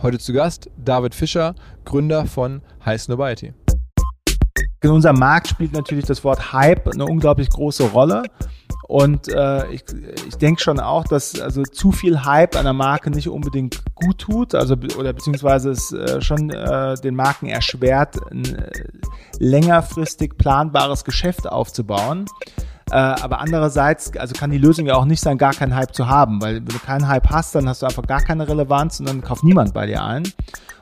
Heute zu Gast David Fischer, Gründer von High Snobiety. In unserem Markt spielt natürlich das Wort Hype eine unglaublich große Rolle. Und äh, ich, ich denke schon auch, dass also zu viel Hype einer Marke nicht unbedingt gut tut, also oder beziehungsweise es äh, schon äh, den Marken erschwert, ein äh, längerfristig planbares Geschäft aufzubauen. Äh, aber andererseits, also kann die Lösung ja auch nicht sein, gar keinen Hype zu haben, weil wenn du keinen Hype hast, dann hast du einfach gar keine Relevanz und dann kauft niemand bei dir ein.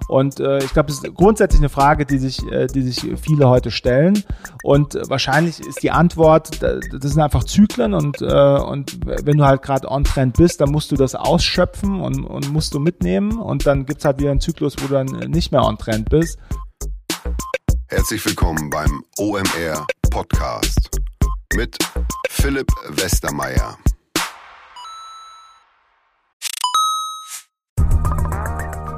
Und äh, ich glaube, das ist grundsätzlich eine Frage, die sich, äh, die sich viele heute stellen. Und äh, wahrscheinlich ist die Antwort, das sind einfach Zyklen und, äh, und wenn du halt gerade on-trend bist, dann musst du das ausschöpfen und, und musst du mitnehmen. Und dann gibt's halt wieder einen Zyklus, wo du dann nicht mehr on-trend bist. Herzlich willkommen beim OMR Podcast mit Philipp Westermeier.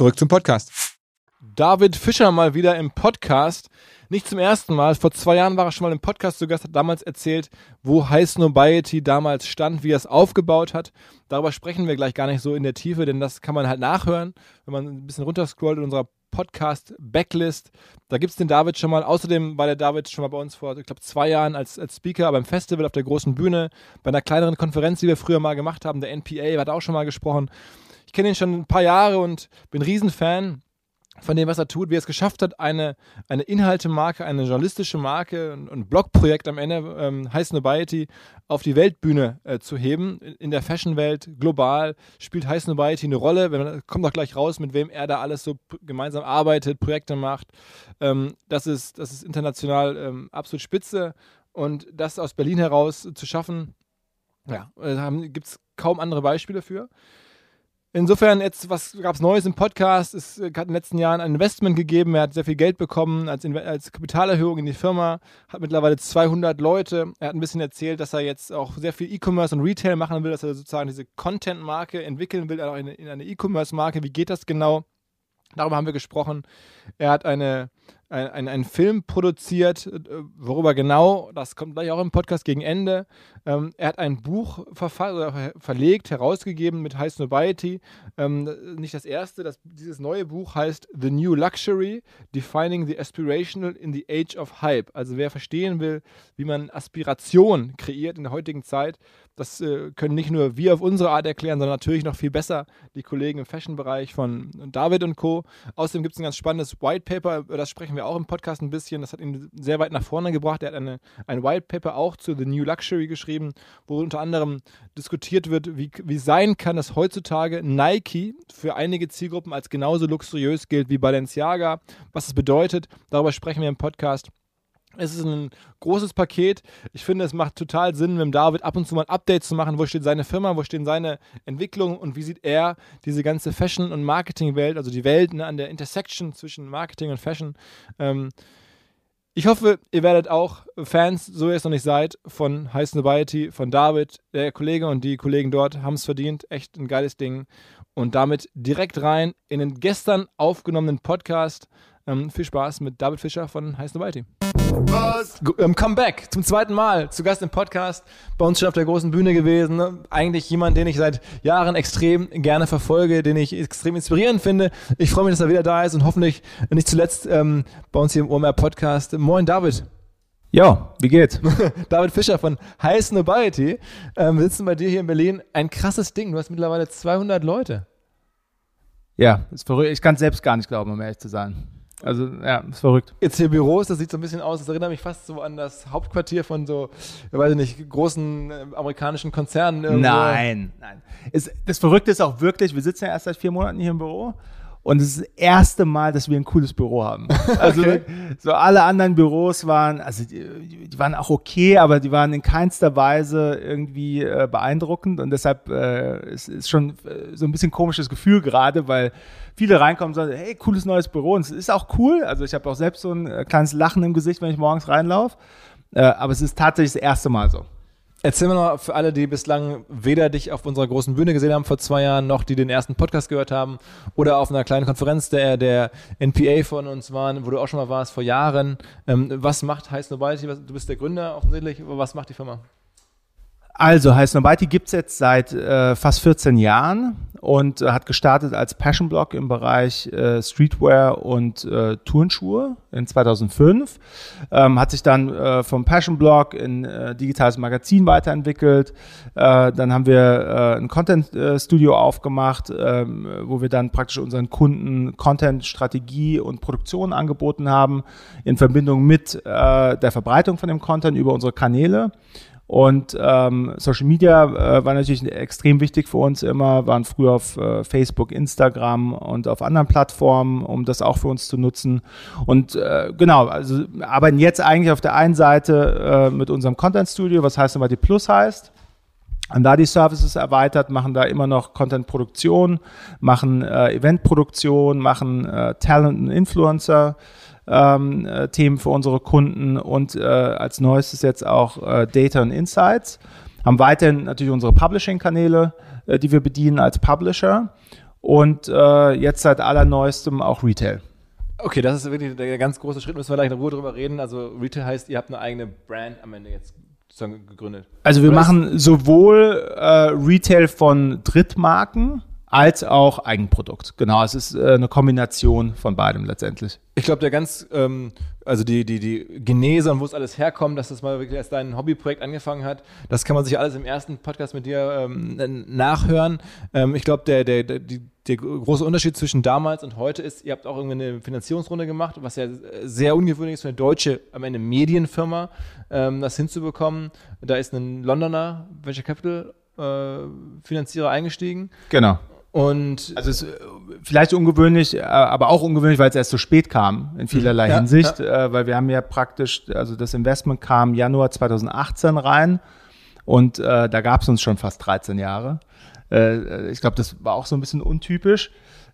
Zurück zum Podcast. David Fischer mal wieder im Podcast. Nicht zum ersten Mal. Vor zwei Jahren war er schon mal im Podcast zu Gast, hat damals erzählt, wo High Snobiety damals stand, wie er es aufgebaut hat. Darüber sprechen wir gleich gar nicht so in der Tiefe, denn das kann man halt nachhören, wenn man ein bisschen runterscrollt in unserer Podcast-Backlist. Da gibt es den David schon mal. Außerdem war der David schon mal bei uns vor, ich glaube, zwei Jahren als, als Speaker beim Festival auf der großen Bühne, bei einer kleineren Konferenz, die wir früher mal gemacht haben, der NPA, hat auch schon mal gesprochen. Ich kenne ihn schon ein paar Jahre und bin Riesenfan von dem, was er tut, wie er es geschafft hat, eine, eine Inhaltemarke, eine journalistische Marke und ein Blogprojekt am Ende, ähm, High Snobiety, auf die Weltbühne äh, zu heben. In der Fashionwelt, global, spielt High Snobiety eine Rolle. Wenn, kommt auch gleich raus, mit wem er da alles so gemeinsam arbeitet, Projekte macht. Ähm, das, ist, das ist international ähm, absolut spitze. Und das aus Berlin heraus zu schaffen, ja, äh, gibt es kaum andere Beispiele für. Insofern, jetzt, was gab es Neues im Podcast? Es äh, hat in den letzten Jahren ein Investment gegeben. Er hat sehr viel Geld bekommen als, als Kapitalerhöhung in die Firma. Hat mittlerweile 200 Leute. Er hat ein bisschen erzählt, dass er jetzt auch sehr viel E-Commerce und Retail machen will, dass er sozusagen diese Content-Marke entwickeln will, auch in, in eine E-Commerce-Marke. Wie geht das genau? Darüber haben wir gesprochen. Er hat eine ein, einen Film produziert, äh, worüber genau, das kommt gleich auch im Podcast gegen Ende. Ähm, er hat ein Buch ver verlegt, herausgegeben mit High Snobiety. Ähm, nicht das erste, das, dieses neue Buch heißt The New Luxury, Defining the Aspirational in the Age of Hype. Also wer verstehen will, wie man Aspiration kreiert in der heutigen Zeit, das äh, können nicht nur wir auf unsere Art erklären, sondern natürlich noch viel besser die Kollegen im Fashion-Bereich von David und Co. Außerdem gibt es ein ganz spannendes White Paper, über das sprechen wir auch im Podcast ein bisschen. Das hat ihn sehr weit nach vorne gebracht. Er hat eine, ein White Paper auch zu The New Luxury geschrieben, wo unter anderem diskutiert wird, wie, wie sein kann, dass heutzutage Nike für einige Zielgruppen als genauso luxuriös gilt wie Balenciaga. Was es bedeutet, darüber sprechen wir im Podcast. Es ist ein großes Paket. Ich finde, es macht total Sinn, mit David ab und zu mal Updates zu machen. Wo steht seine Firma, wo stehen seine Entwicklungen und wie sieht er diese ganze Fashion- und Marketing-Welt, also die Welt ne, an der Intersection zwischen Marketing und Fashion. Ähm, ich hoffe, ihr werdet auch Fans, so ihr es noch nicht seid, von High Snobiety, von David. Der Kollege und die Kollegen dort haben es verdient. Echt ein geiles Ding. und damit direkt rein in den gestern aufgenommenen Podcast. Ähm, viel Spaß mit David Fischer von Heiß Novalty. Was? Ähm, Comeback zum zweiten Mal zu Gast im Podcast. Bei uns schon auf der großen Bühne gewesen. Ne? Eigentlich jemand, den ich seit Jahren extrem gerne verfolge, den ich extrem inspirierend finde. Ich freue mich, dass er wieder da ist und hoffentlich nicht zuletzt ähm, bei uns hier im OMR Podcast. Moin, David. Ja, wie geht's? David Fischer von Heiß Nobility. Ähm, wir sitzen bei dir hier in Berlin. Ein krasses Ding. Du hast mittlerweile 200 Leute. Ja, ist verrückt. Ich kann es selbst gar nicht glauben, um ehrlich zu sein. Also, ja, ist verrückt. Jetzt hier Büros, das sieht so ein bisschen aus, das erinnert mich fast so an das Hauptquartier von so, ich weiß nicht, großen äh, amerikanischen Konzernen. Irgendwo. Nein, nein. Es, das Verrückte ist auch wirklich, wir sitzen ja erst seit vier Monaten hier im Büro und es ist das erste Mal, dass wir ein cooles Büro haben. Also okay. so alle anderen Büros waren, also die, die, waren auch okay, aber die waren in keinster Weise irgendwie äh, beeindruckend. Und deshalb äh, es ist schon äh, so ein bisschen komisches Gefühl gerade, weil viele reinkommen und sagen, hey, cooles neues Büro. Und es ist auch cool. Also ich habe auch selbst so ein äh, kleines Lachen im Gesicht, wenn ich morgens reinlaufe. Äh, aber es ist tatsächlich das erste Mal so. Erzähl mir noch für alle, die bislang weder dich auf unserer großen Bühne gesehen haben vor zwei Jahren, noch die den ersten Podcast gehört haben oder auf einer kleinen Konferenz der, der NPA von uns waren, wo du auch schon mal warst vor Jahren. Ähm, was macht Heiß Nobility? Du bist der Gründer offensichtlich. Was macht die Firma? Also, Heiß Nobility gibt's jetzt seit äh, fast 14 Jahren und äh, hat gestartet als Passion Blog im Bereich äh, Streetwear und äh, Turnschuhe in 2005. Ähm, hat sich dann äh, vom Passion Blog in äh, digitales Magazin weiterentwickelt. Dann haben wir ein Content Studio aufgemacht, äh, wo wir dann praktisch unseren Kunden Content Strategie und Produktion angeboten haben in Verbindung mit der Verbreitung von dem Content über unsere Kanäle. Und ähm, Social Media äh, war natürlich extrem wichtig für uns immer, waren früher auf äh, Facebook, Instagram und auf anderen Plattformen, um das auch für uns zu nutzen. Und äh, genau, also arbeiten jetzt eigentlich auf der einen Seite äh, mit unserem Content Studio, was heißt immer die Plus heißt. Haben da die Services erweitert, machen da immer noch Content-Produktion, machen äh, Event-Produktion, machen äh, Talent und Influencer ähm, äh, Themen für unsere Kunden und äh, als neuestes jetzt auch äh, Data und Insights. Haben weiterhin natürlich unsere Publishing-Kanäle, äh, die wir bedienen als Publisher und äh, jetzt seit allerneuestem auch Retail. Okay, das ist wirklich der ganz große Schritt, müssen wir gleich in Ruhe drüber reden. Also Retail heißt, ihr habt eine eigene Brand am Ende jetzt sozusagen gegründet. Also wir Oder machen sowohl äh, Retail von Drittmarken, als auch Eigenprodukt. Genau, es ist äh, eine Kombination von beidem letztendlich. Ich glaube, der ganz, ähm, also die, die, die Genese und wo es alles herkommt, dass das mal wirklich als dein Hobbyprojekt angefangen hat, das kann man sich alles im ersten Podcast mit dir ähm, nachhören. Ähm, ich glaube, der, der, der, die, der große Unterschied zwischen damals und heute ist, ihr habt auch irgendwie eine Finanzierungsrunde gemacht, was ja sehr ungewöhnlich ist für eine deutsche, am Ende Medienfirma, ähm, das hinzubekommen. Da ist ein Londoner Venture Capital äh, Finanzierer eingestiegen. Genau. Und also es ist äh, vielleicht ungewöhnlich, äh, aber auch ungewöhnlich, weil es erst so spät kam in vielerlei ja, Hinsicht, ja. Äh, weil wir haben ja praktisch, also das Investment kam Januar 2018 rein und äh, da gab es uns schon fast 13 Jahre. Äh, ich glaube, das war auch so ein bisschen untypisch.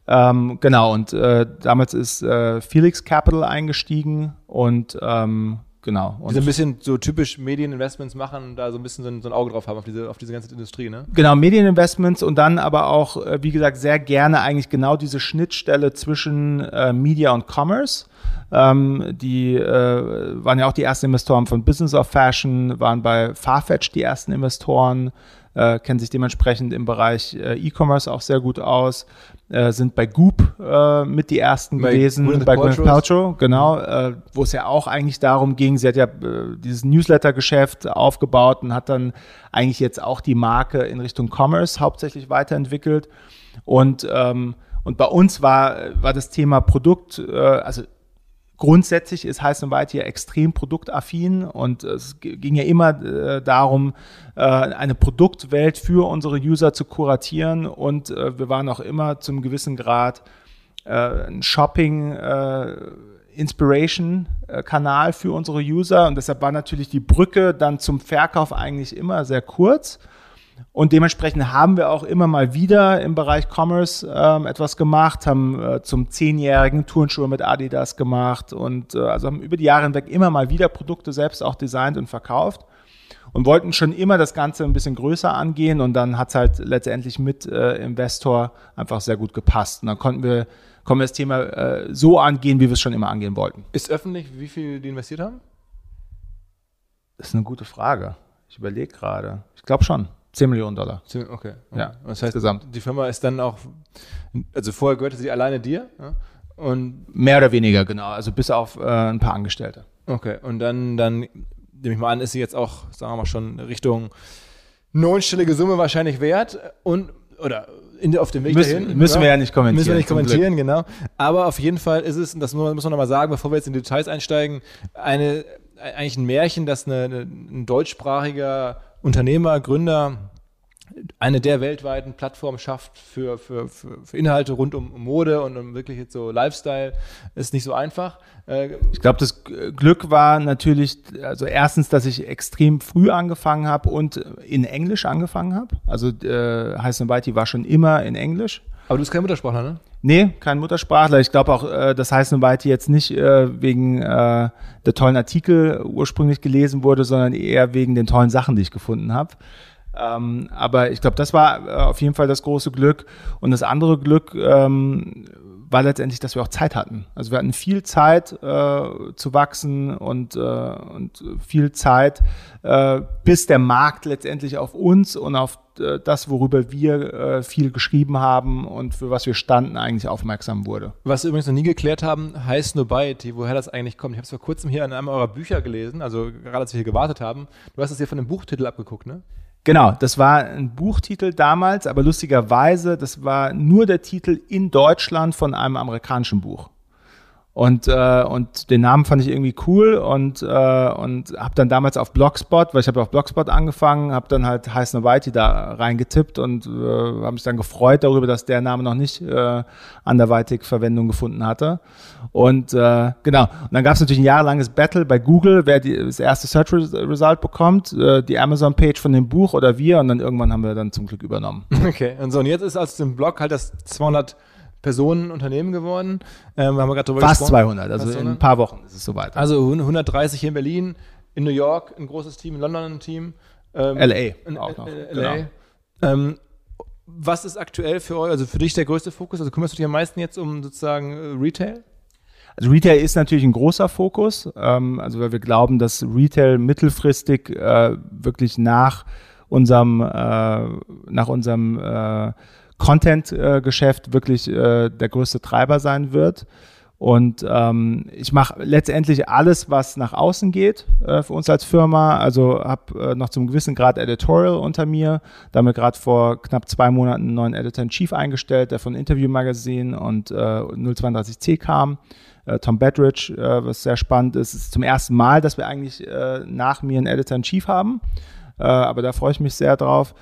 Ähm, genau, und äh, damals ist Felix Capital eingestiegen und ähm, Genau. Und die so ein bisschen so typisch Medieninvestments machen und da so ein bisschen so ein, so ein, Auge drauf haben auf diese, auf diese ganze Industrie, ne? Genau, Medieninvestments und dann aber auch, äh, wie gesagt, sehr gerne eigentlich genau diese Schnittstelle zwischen äh, Media und Commerce. Ähm, die äh, waren ja auch die ersten Investoren von Business of Fashion, waren bei Farfetch die ersten Investoren, äh, kennen sich dementsprechend im Bereich äh, E-Commerce auch sehr gut aus, äh, sind bei Goop äh, mit die ersten bei gewesen, Gwyneth bei Gwyneth Paltrow, genau, äh, wo es ja auch eigentlich darum ging, sie hat ja äh, dieses Newsletter-Geschäft aufgebaut und hat dann eigentlich jetzt auch die Marke in Richtung Commerce hauptsächlich weiterentwickelt. Und ähm, und bei uns war, war das Thema Produkt, also grundsätzlich ist Heiß und Weit hier extrem produktaffin und es ging ja immer äh, darum, äh, eine Produktwelt für unsere User zu kuratieren und äh, wir waren auch immer zum gewissen Grad äh, ein Shopping äh, Inspiration äh, für unsere User und deshalb war natürlich die Brücke dann zum Verkauf eigentlich immer sehr kurz. Und dementsprechend haben wir auch immer mal wieder im Bereich Commerce ähm, etwas gemacht, haben äh, zum zehnjährigen Turnschuhe mit Adidas gemacht und äh, also haben über die Jahre hinweg immer mal wieder Produkte selbst auch designt und verkauft. und wollten schon immer das Ganze ein bisschen größer angehen und dann hat es halt letztendlich mit äh, Investor einfach sehr gut gepasst. Und dann konnten wir, konnten wir das Thema äh, so angehen, wie wir es schon immer angehen wollten. Ist öffentlich, wie viel die investiert haben? Das ist eine gute Frage. Ich überlege gerade. Ich glaube schon. 10 Millionen Dollar. Okay. Ja, das heißt, insgesamt. die Firma ist dann auch, also vorher gehörte sie alleine dir? Ja? Und Mehr oder weniger, genau. Also bis auf äh, ein paar Angestellte. Okay. Und dann, dann nehme ich mal an, ist sie jetzt auch, sagen wir mal schon, Richtung neunstellige Summe wahrscheinlich wert und, oder in, auf dem Weg müssen, dahin. Müssen ja, wir ja nicht kommentieren. Müssen wir nicht kommentieren, genau. Aber auf jeden Fall ist es, und das muss man nochmal sagen, bevor wir jetzt in die Details einsteigen, eine, eigentlich ein Märchen, dass eine, eine, ein deutschsprachiger Unternehmer, Gründer eine der weltweiten Plattformen schafft für, für, für, für Inhalte rund um Mode und um wirklich jetzt so Lifestyle, ist nicht so einfach. Äh, ich glaube, das Glück war natürlich, also erstens, dass ich extrem früh angefangen habe und in Englisch angefangen habe. Also äh, Heiß Nobody war schon immer in Englisch. Aber du bist kein Muttersprachler, ne? Nee, kein Muttersprachler. Ich glaube auch, äh, das heißt Nobody jetzt nicht äh, wegen äh, der tollen Artikel ursprünglich gelesen wurde, sondern eher wegen den tollen Sachen, die ich gefunden habe. Ähm, aber ich glaube, das war äh, auf jeden Fall das große Glück. Und das andere Glück ähm, war letztendlich, dass wir auch Zeit hatten. Also wir hatten viel Zeit äh, zu wachsen und, äh, und viel Zeit, äh, bis der Markt letztendlich auf uns und auf äh, das, worüber wir äh, viel geschrieben haben und für was wir standen, eigentlich aufmerksam wurde. Was wir übrigens noch nie geklärt haben, heißt Nobiety, woher das eigentlich kommt. Ich habe es vor kurzem hier in einem eurer Bücher gelesen, also gerade als wir hier gewartet haben. Du hast es hier von dem Buchtitel abgeguckt, ne? Genau, das war ein Buchtitel damals, aber lustigerweise, das war nur der Titel in Deutschland von einem amerikanischen Buch. Und, äh, und den Namen fand ich irgendwie cool und, äh, und habe dann damals auf Blogspot, weil ich habe auf Blogspot angefangen, habe dann halt Heiß Whitey da reingetippt und äh, habe mich dann gefreut darüber, dass der Name noch nicht äh, anderweitig Verwendung gefunden hatte. Und äh, genau, und dann gab es natürlich ein jahrelanges Battle bei Google, wer die, das erste Search Result bekommt, äh, die Amazon-Page von dem Buch oder wir und dann irgendwann haben wir dann zum Glück übernommen. Okay, und so, und jetzt ist aus dem Blog halt das 200 Personen Unternehmen geworden. Ähm, haben wir gerade Fast gesprochen. 200, also Fast in ein paar Wochen ist es soweit. Also 130 hier in Berlin, in New York ein großes Team, in London ein Team. Ähm, LA auch noch. LA. Genau. Ähm, was ist aktuell für euch, also für dich der größte Fokus? Also kümmerst du dich am meisten jetzt um sozusagen äh, Retail? Also Retail ist natürlich ein großer Fokus, ähm, also weil wir glauben, dass Retail mittelfristig äh, wirklich nach unserem äh, nach unserem äh, Content-Geschäft wirklich äh, der größte Treiber sein wird. Und ähm, ich mache letztendlich alles, was nach außen geht äh, für uns als Firma. Also habe äh, noch zum gewissen Grad Editorial unter mir. Damit gerade vor knapp zwei Monaten einen neuen Editor in Chief eingestellt, der von Interview Magazine und äh, 032C kam. Äh, Tom Bedridge, äh, was sehr spannend ist. Es ist zum ersten Mal, dass wir eigentlich äh, nach mir einen Editor in Chief haben. Äh, aber da freue ich mich sehr drauf.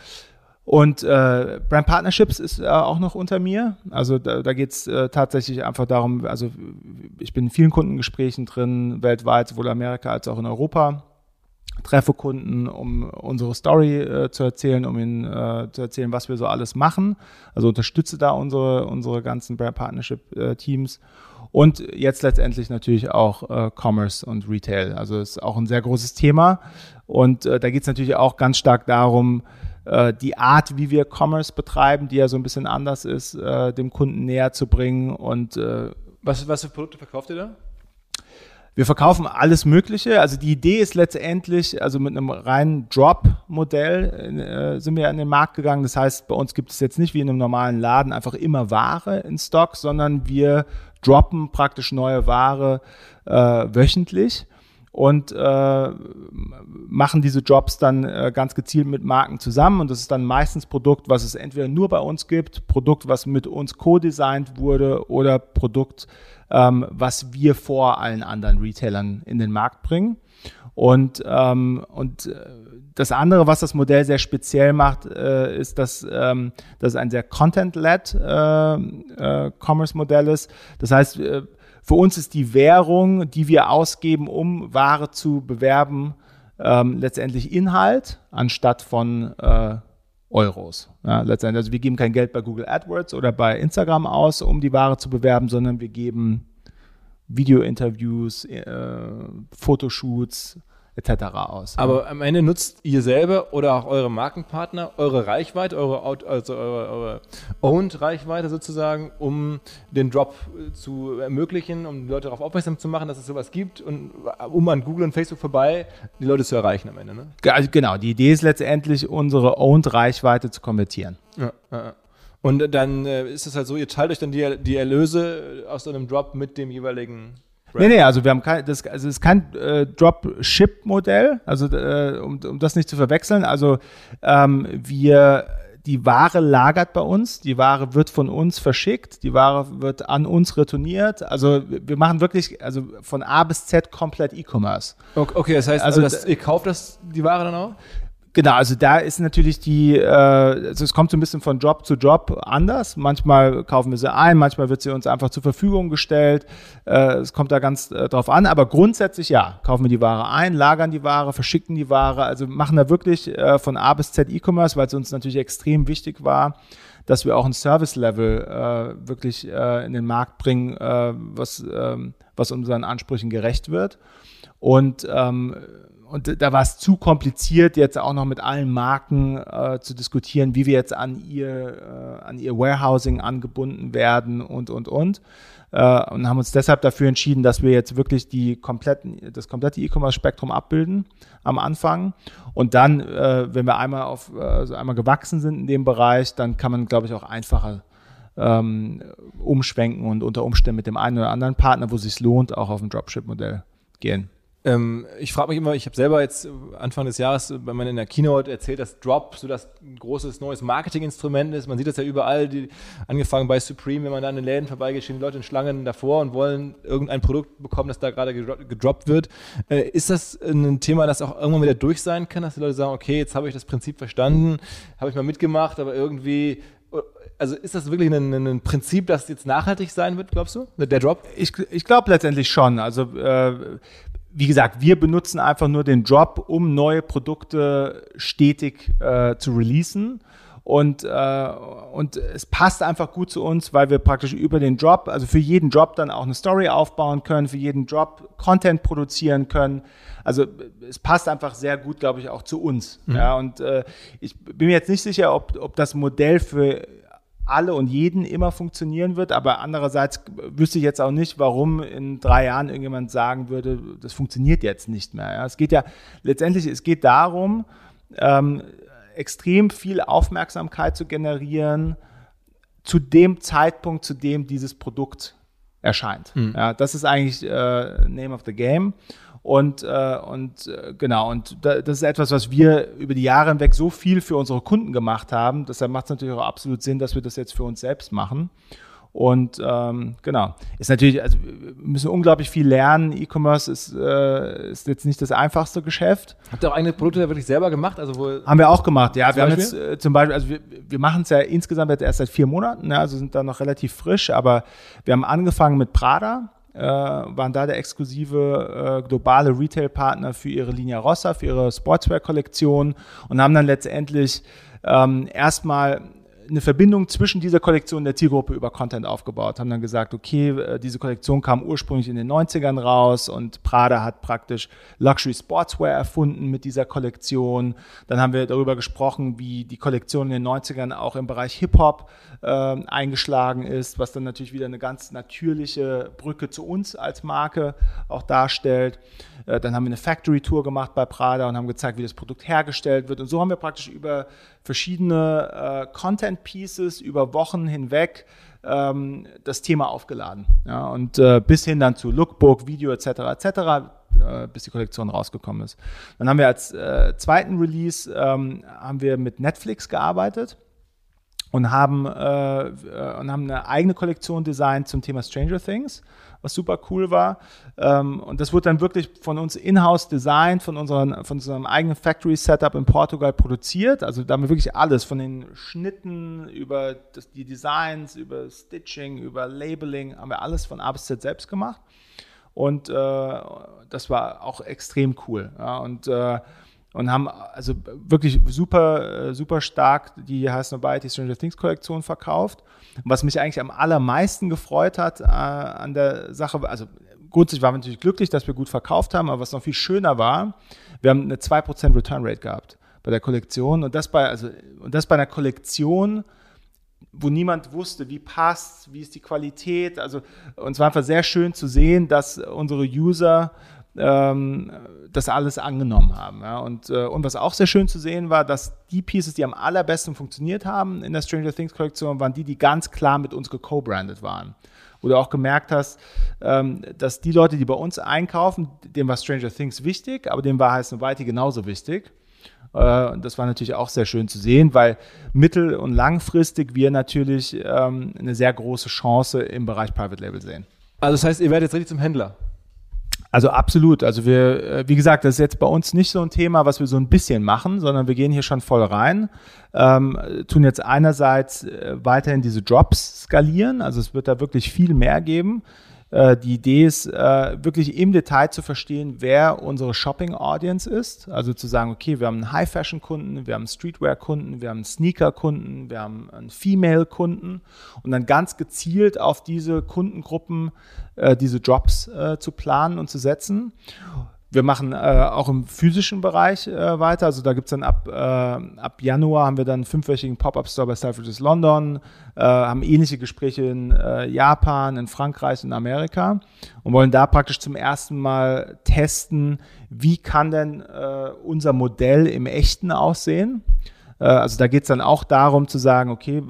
Und äh, Brand Partnerships ist äh, auch noch unter mir. Also da, da geht es äh, tatsächlich einfach darum, also ich bin in vielen Kundengesprächen drin, weltweit, sowohl Amerika als auch in Europa. Treffe Kunden, um unsere Story äh, zu erzählen, um ihnen äh, zu erzählen, was wir so alles machen. Also unterstütze da unsere, unsere ganzen Brand Partnership äh, Teams. Und jetzt letztendlich natürlich auch äh, Commerce und Retail. Also ist auch ein sehr großes Thema. Und da geht es natürlich auch ganz stark darum, die Art, wie wir Commerce betreiben, die ja so ein bisschen anders ist, äh, dem Kunden näher zu bringen. Und äh, was, was für Produkte verkauft ihr da? Wir verkaufen alles Mögliche. Also die Idee ist letztendlich, also mit einem reinen Drop-Modell äh, sind wir an den Markt gegangen. Das heißt, bei uns gibt es jetzt nicht wie in einem normalen Laden einfach immer Ware in Stock, sondern wir droppen praktisch neue Ware äh, wöchentlich und äh, machen diese Jobs dann äh, ganz gezielt mit Marken zusammen. Und das ist dann meistens Produkt, was es entweder nur bei uns gibt, Produkt, was mit uns co-designt wurde oder Produkt, ähm, was wir vor allen anderen Retailern in den Markt bringen. Und, ähm, und äh, das andere, was das Modell sehr speziell macht, äh, ist, dass ähm, das ein sehr content-led äh, äh, Commerce-Modell ist. Das heißt, äh, für uns ist die Währung, die wir ausgeben, um Ware zu bewerben, ähm, letztendlich Inhalt anstatt von äh, Euros. Ja, letztendlich, also wir geben kein Geld bei Google AdWords oder bei Instagram aus, um die Ware zu bewerben, sondern wir geben Video-Interviews, äh, Fotoshoots, etc. aus. Aber am Ende nutzt ihr selber oder auch eure Markenpartner eure Reichweite, eure, also eure, eure Owned-Reichweite sozusagen, um den Drop äh, zu ermöglichen, um die Leute darauf aufmerksam zu machen, dass es sowas gibt und äh, um an Google und Facebook vorbei die Leute zu erreichen am Ende. Ne? Also genau, die Idee ist letztendlich, unsere Owned-Reichweite zu konvertieren. Ja, ja, ja. Und dann äh, ist es halt so, ihr teilt euch dann die, die Erlöse aus so einem Drop mit dem jeweiligen Nee, nee, also wir haben kein, das, also es ist kein äh, Drop-Ship-Modell, also äh, um, um das nicht zu verwechseln. Also ähm, wir, die Ware lagert bei uns, die Ware wird von uns verschickt, die Ware wird an uns retourniert. Also wir machen wirklich, also von A bis Z komplett E-Commerce. Okay, okay, das heißt, Also also, das, ihr kauft das, die Ware dann auch? Genau, also da ist natürlich die, äh, also es kommt so ein bisschen von Job zu Job anders. Manchmal kaufen wir sie ein, manchmal wird sie uns einfach zur Verfügung gestellt. Äh, es kommt da ganz äh, drauf an, aber grundsätzlich ja, kaufen wir die Ware ein, lagern die Ware, verschicken die Ware, also machen da wirklich äh, von A bis Z E-Commerce, weil es uns natürlich extrem wichtig war, dass wir auch ein Service-Level äh, wirklich äh, in den Markt bringen, äh, was, ähm, was unseren Ansprüchen gerecht wird. Und ähm, und da war es zu kompliziert, jetzt auch noch mit allen Marken äh, zu diskutieren, wie wir jetzt an ihr, äh, an ihr Warehousing angebunden werden und, und, und. Äh, und haben uns deshalb dafür entschieden, dass wir jetzt wirklich die kompletten, das komplette E-Commerce-Spektrum abbilden am Anfang. Und dann, äh, wenn wir einmal auf, also einmal gewachsen sind in dem Bereich, dann kann man, glaube ich, auch einfacher ähm, umschwenken und unter Umständen mit dem einen oder anderen Partner, wo es sich lohnt, auch auf ein Dropship-Modell gehen. Ähm, ich frage mich immer, ich habe selber jetzt Anfang des Jahres bei meiner in der Keynote erzählt, dass Drop so das großes neues Marketinginstrument ist. Man sieht das ja überall, die, angefangen bei Supreme, wenn man da in den Läden vorbeigeht, stehen die Leute in Schlangen davor und wollen irgendein Produkt bekommen, das da gerade gedro gedroppt wird. Äh, ist das ein Thema, das auch irgendwann wieder durch sein kann, dass die Leute sagen, okay, jetzt habe ich das Prinzip verstanden, habe ich mal mitgemacht, aber irgendwie also ist das wirklich ein, ein, Prinzip, das jetzt nachhaltig sein wird, glaubst du? Der Drop? Ich, ich glaube letztendlich schon. Also äh, wie gesagt, wir benutzen einfach nur den Drop, um neue Produkte stetig äh, zu releasen. Und, äh, und es passt einfach gut zu uns, weil wir praktisch über den Drop, also für jeden Drop dann auch eine Story aufbauen können, für jeden Drop Content produzieren können. Also es passt einfach sehr gut, glaube ich, auch zu uns. Mhm. Ja, und äh, ich bin mir jetzt nicht sicher, ob, ob das Modell für alle und jeden immer funktionieren wird, aber andererseits wüsste ich jetzt auch nicht, warum in drei Jahren irgendjemand sagen würde, das funktioniert jetzt nicht mehr. Ja, es geht ja letztendlich, es geht darum, ähm, extrem viel Aufmerksamkeit zu generieren zu dem Zeitpunkt, zu dem dieses Produkt erscheint. Mhm. Ja, das ist eigentlich äh, Name of the Game. Und, äh, und äh, genau, und da, das ist etwas, was wir über die Jahre hinweg so viel für unsere Kunden gemacht haben. Deshalb macht es natürlich auch absolut Sinn, dass wir das jetzt für uns selbst machen. Und ähm, genau, ist natürlich, also wir müssen unglaublich viel lernen. E-Commerce ist, äh, ist jetzt nicht das einfachste Geschäft. Habt ihr auch eigene Produkte wirklich selber gemacht? Also wo haben wir auch gemacht, ja. Wir haben jetzt äh, zum Beispiel, also wir, wir machen es ja insgesamt jetzt erst seit vier Monaten, ne, also sind da noch relativ frisch, aber wir haben angefangen mit Prada, waren da der exklusive äh, globale Retail-Partner für ihre Linia Rossa, für ihre Sportswear-Kollektion und haben dann letztendlich ähm, erstmal eine Verbindung zwischen dieser Kollektion und der Zielgruppe über Content aufgebaut, haben dann gesagt, okay, äh, diese Kollektion kam ursprünglich in den 90ern raus und Prada hat praktisch Luxury Sportswear erfunden mit dieser Kollektion. Dann haben wir darüber gesprochen, wie die Kollektion in den 90ern auch im Bereich Hip-Hop äh, eingeschlagen ist, was dann natürlich wieder eine ganz natürliche Brücke zu uns als Marke auch darstellt. Äh, dann haben wir eine Factory Tour gemacht bei Prada und haben gezeigt, wie das Produkt hergestellt wird. Und so haben wir praktisch über verschiedene äh, Content Pieces über Wochen hinweg ähm, das Thema aufgeladen. Ja, und äh, bis hin dann zu Lookbook, Video etc. etc. Äh, bis die Kollektion rausgekommen ist. Dann haben wir als äh, zweiten Release ähm, haben wir mit Netflix gearbeitet und haben, äh, und haben eine eigene Kollektion designt zum Thema Stranger Things was super cool war. Ähm, und das wurde dann wirklich von uns in-house designt, von, unseren, von unserem eigenen Factory-Setup in Portugal produziert. Also da haben wir wirklich alles, von den Schnitten über das, die Designs, über Stitching, über Labeling, haben wir alles von A bis Z selbst gemacht. Und äh, das war auch extrem cool. Ja, und äh, und haben also wirklich super, super stark die die Stranger Things Kollektion verkauft. Und was mich eigentlich am allermeisten gefreut hat äh, an der Sache, also grundsätzlich waren wir natürlich glücklich, dass wir gut verkauft haben, aber was noch viel schöner war, wir haben eine 2% Return Rate gehabt bei der Kollektion und das bei, also, und das bei einer Kollektion, wo niemand wusste, wie passt, wie ist die Qualität. Also, und es war einfach sehr schön zu sehen, dass unsere User ähm, das alles angenommen haben. Ja. Und, äh, und was auch sehr schön zu sehen war, dass die Pieces, die am allerbesten funktioniert haben in der Stranger Things Kollektion, waren die, die ganz klar mit uns geco-branded waren. Wo du auch gemerkt hast, ähm, dass die Leute, die bei uns einkaufen, denen war Stranger Things wichtig, aber dem war Heiß und Weite genauso wichtig. Äh, und das war natürlich auch sehr schön zu sehen, weil mittel- und langfristig wir natürlich ähm, eine sehr große Chance im Bereich Private Label sehen. Also das heißt, ihr werdet jetzt richtig zum Händler. Also absolut. Also wir, äh, wie gesagt, das ist jetzt bei uns nicht so ein Thema, was wir so ein bisschen machen, sondern wir gehen hier schon voll rein. Ähm, tun jetzt einerseits äh, weiterhin diese Drops skalieren. Also es wird da wirklich viel mehr geben. Äh, die Idee ist, äh, wirklich im Detail zu verstehen, wer unsere Shopping-Audience ist. Also zu sagen, okay, wir haben einen High-Fashion-Kunden, wir haben einen Streetwear-Kunden, wir haben einen Sneaker-Kunden, wir haben einen Female-Kunden und dann ganz gezielt auf diese Kundengruppen äh, diese Drops zu planen und zu setzen. Wir machen äh, auch im physischen Bereich äh, weiter. Also da gibt es dann ab, äh, ab Januar haben wir dann einen fünfwöchigen Pop-Up-Store bei Selfridges London, äh, haben ähnliche Gespräche in äh, Japan, in Frankreich, in Amerika und wollen da praktisch zum ersten Mal testen, wie kann denn äh, unser Modell im Echten aussehen. Äh, also da geht es dann auch darum zu sagen, okay, äh,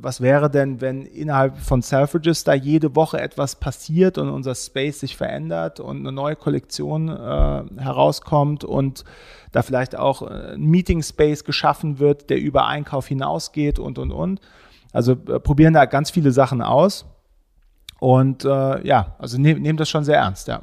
was wäre denn, wenn innerhalb von Selfridges da jede Woche etwas passiert und unser Space sich verändert und eine neue Kollektion äh, herauskommt und da vielleicht auch ein Meeting Space geschaffen wird, der über Einkauf hinausgeht und, und, und. Also äh, probieren da ganz viele Sachen aus. Und äh, ja, also nehmen nehm das schon sehr ernst, ja.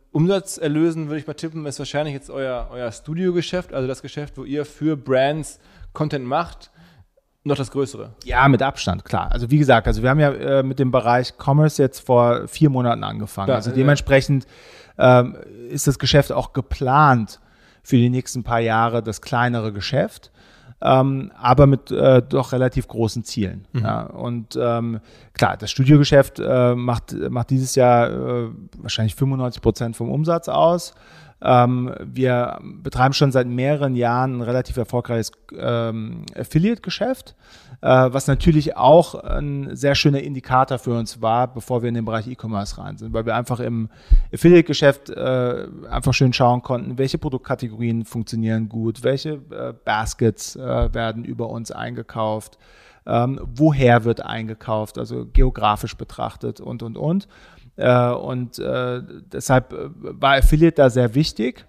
Umsatzerlösen würde ich mal tippen, ist wahrscheinlich jetzt euer, euer Studiogeschäft, also das Geschäft, wo ihr für Brands Content macht, noch das Größere. Ja, mit Abstand, klar. Also wie gesagt, also wir haben ja äh, mit dem Bereich Commerce jetzt vor vier Monaten angefangen. Ja, also dementsprechend ähm, ist das Geschäft auch geplant für die nächsten paar Jahre das kleinere Geschäft ähm, aber mit äh, doch relativ großen Zielen. Mhm. Ja. Und ähm, klar, das Studiogeschäft äh, macht, macht dieses Jahr äh, wahrscheinlich 95 Prozent vom Umsatz aus. Ähm, wir betreiben schon seit mehreren Jahren ein relativ erfolgreiches ähm, Affiliate-Geschäft, äh, was natürlich auch ein sehr schöner Indikator für uns war, bevor wir in den Bereich E-Commerce rein sind, weil wir einfach im Affiliate-Geschäft äh, einfach schön schauen konnten, welche Produktkategorien funktionieren gut, welche äh, Baskets äh, werden über uns eingekauft, ähm, woher wird eingekauft, also geografisch betrachtet und, und, und. Äh, und äh, deshalb äh, war Affiliate da sehr wichtig.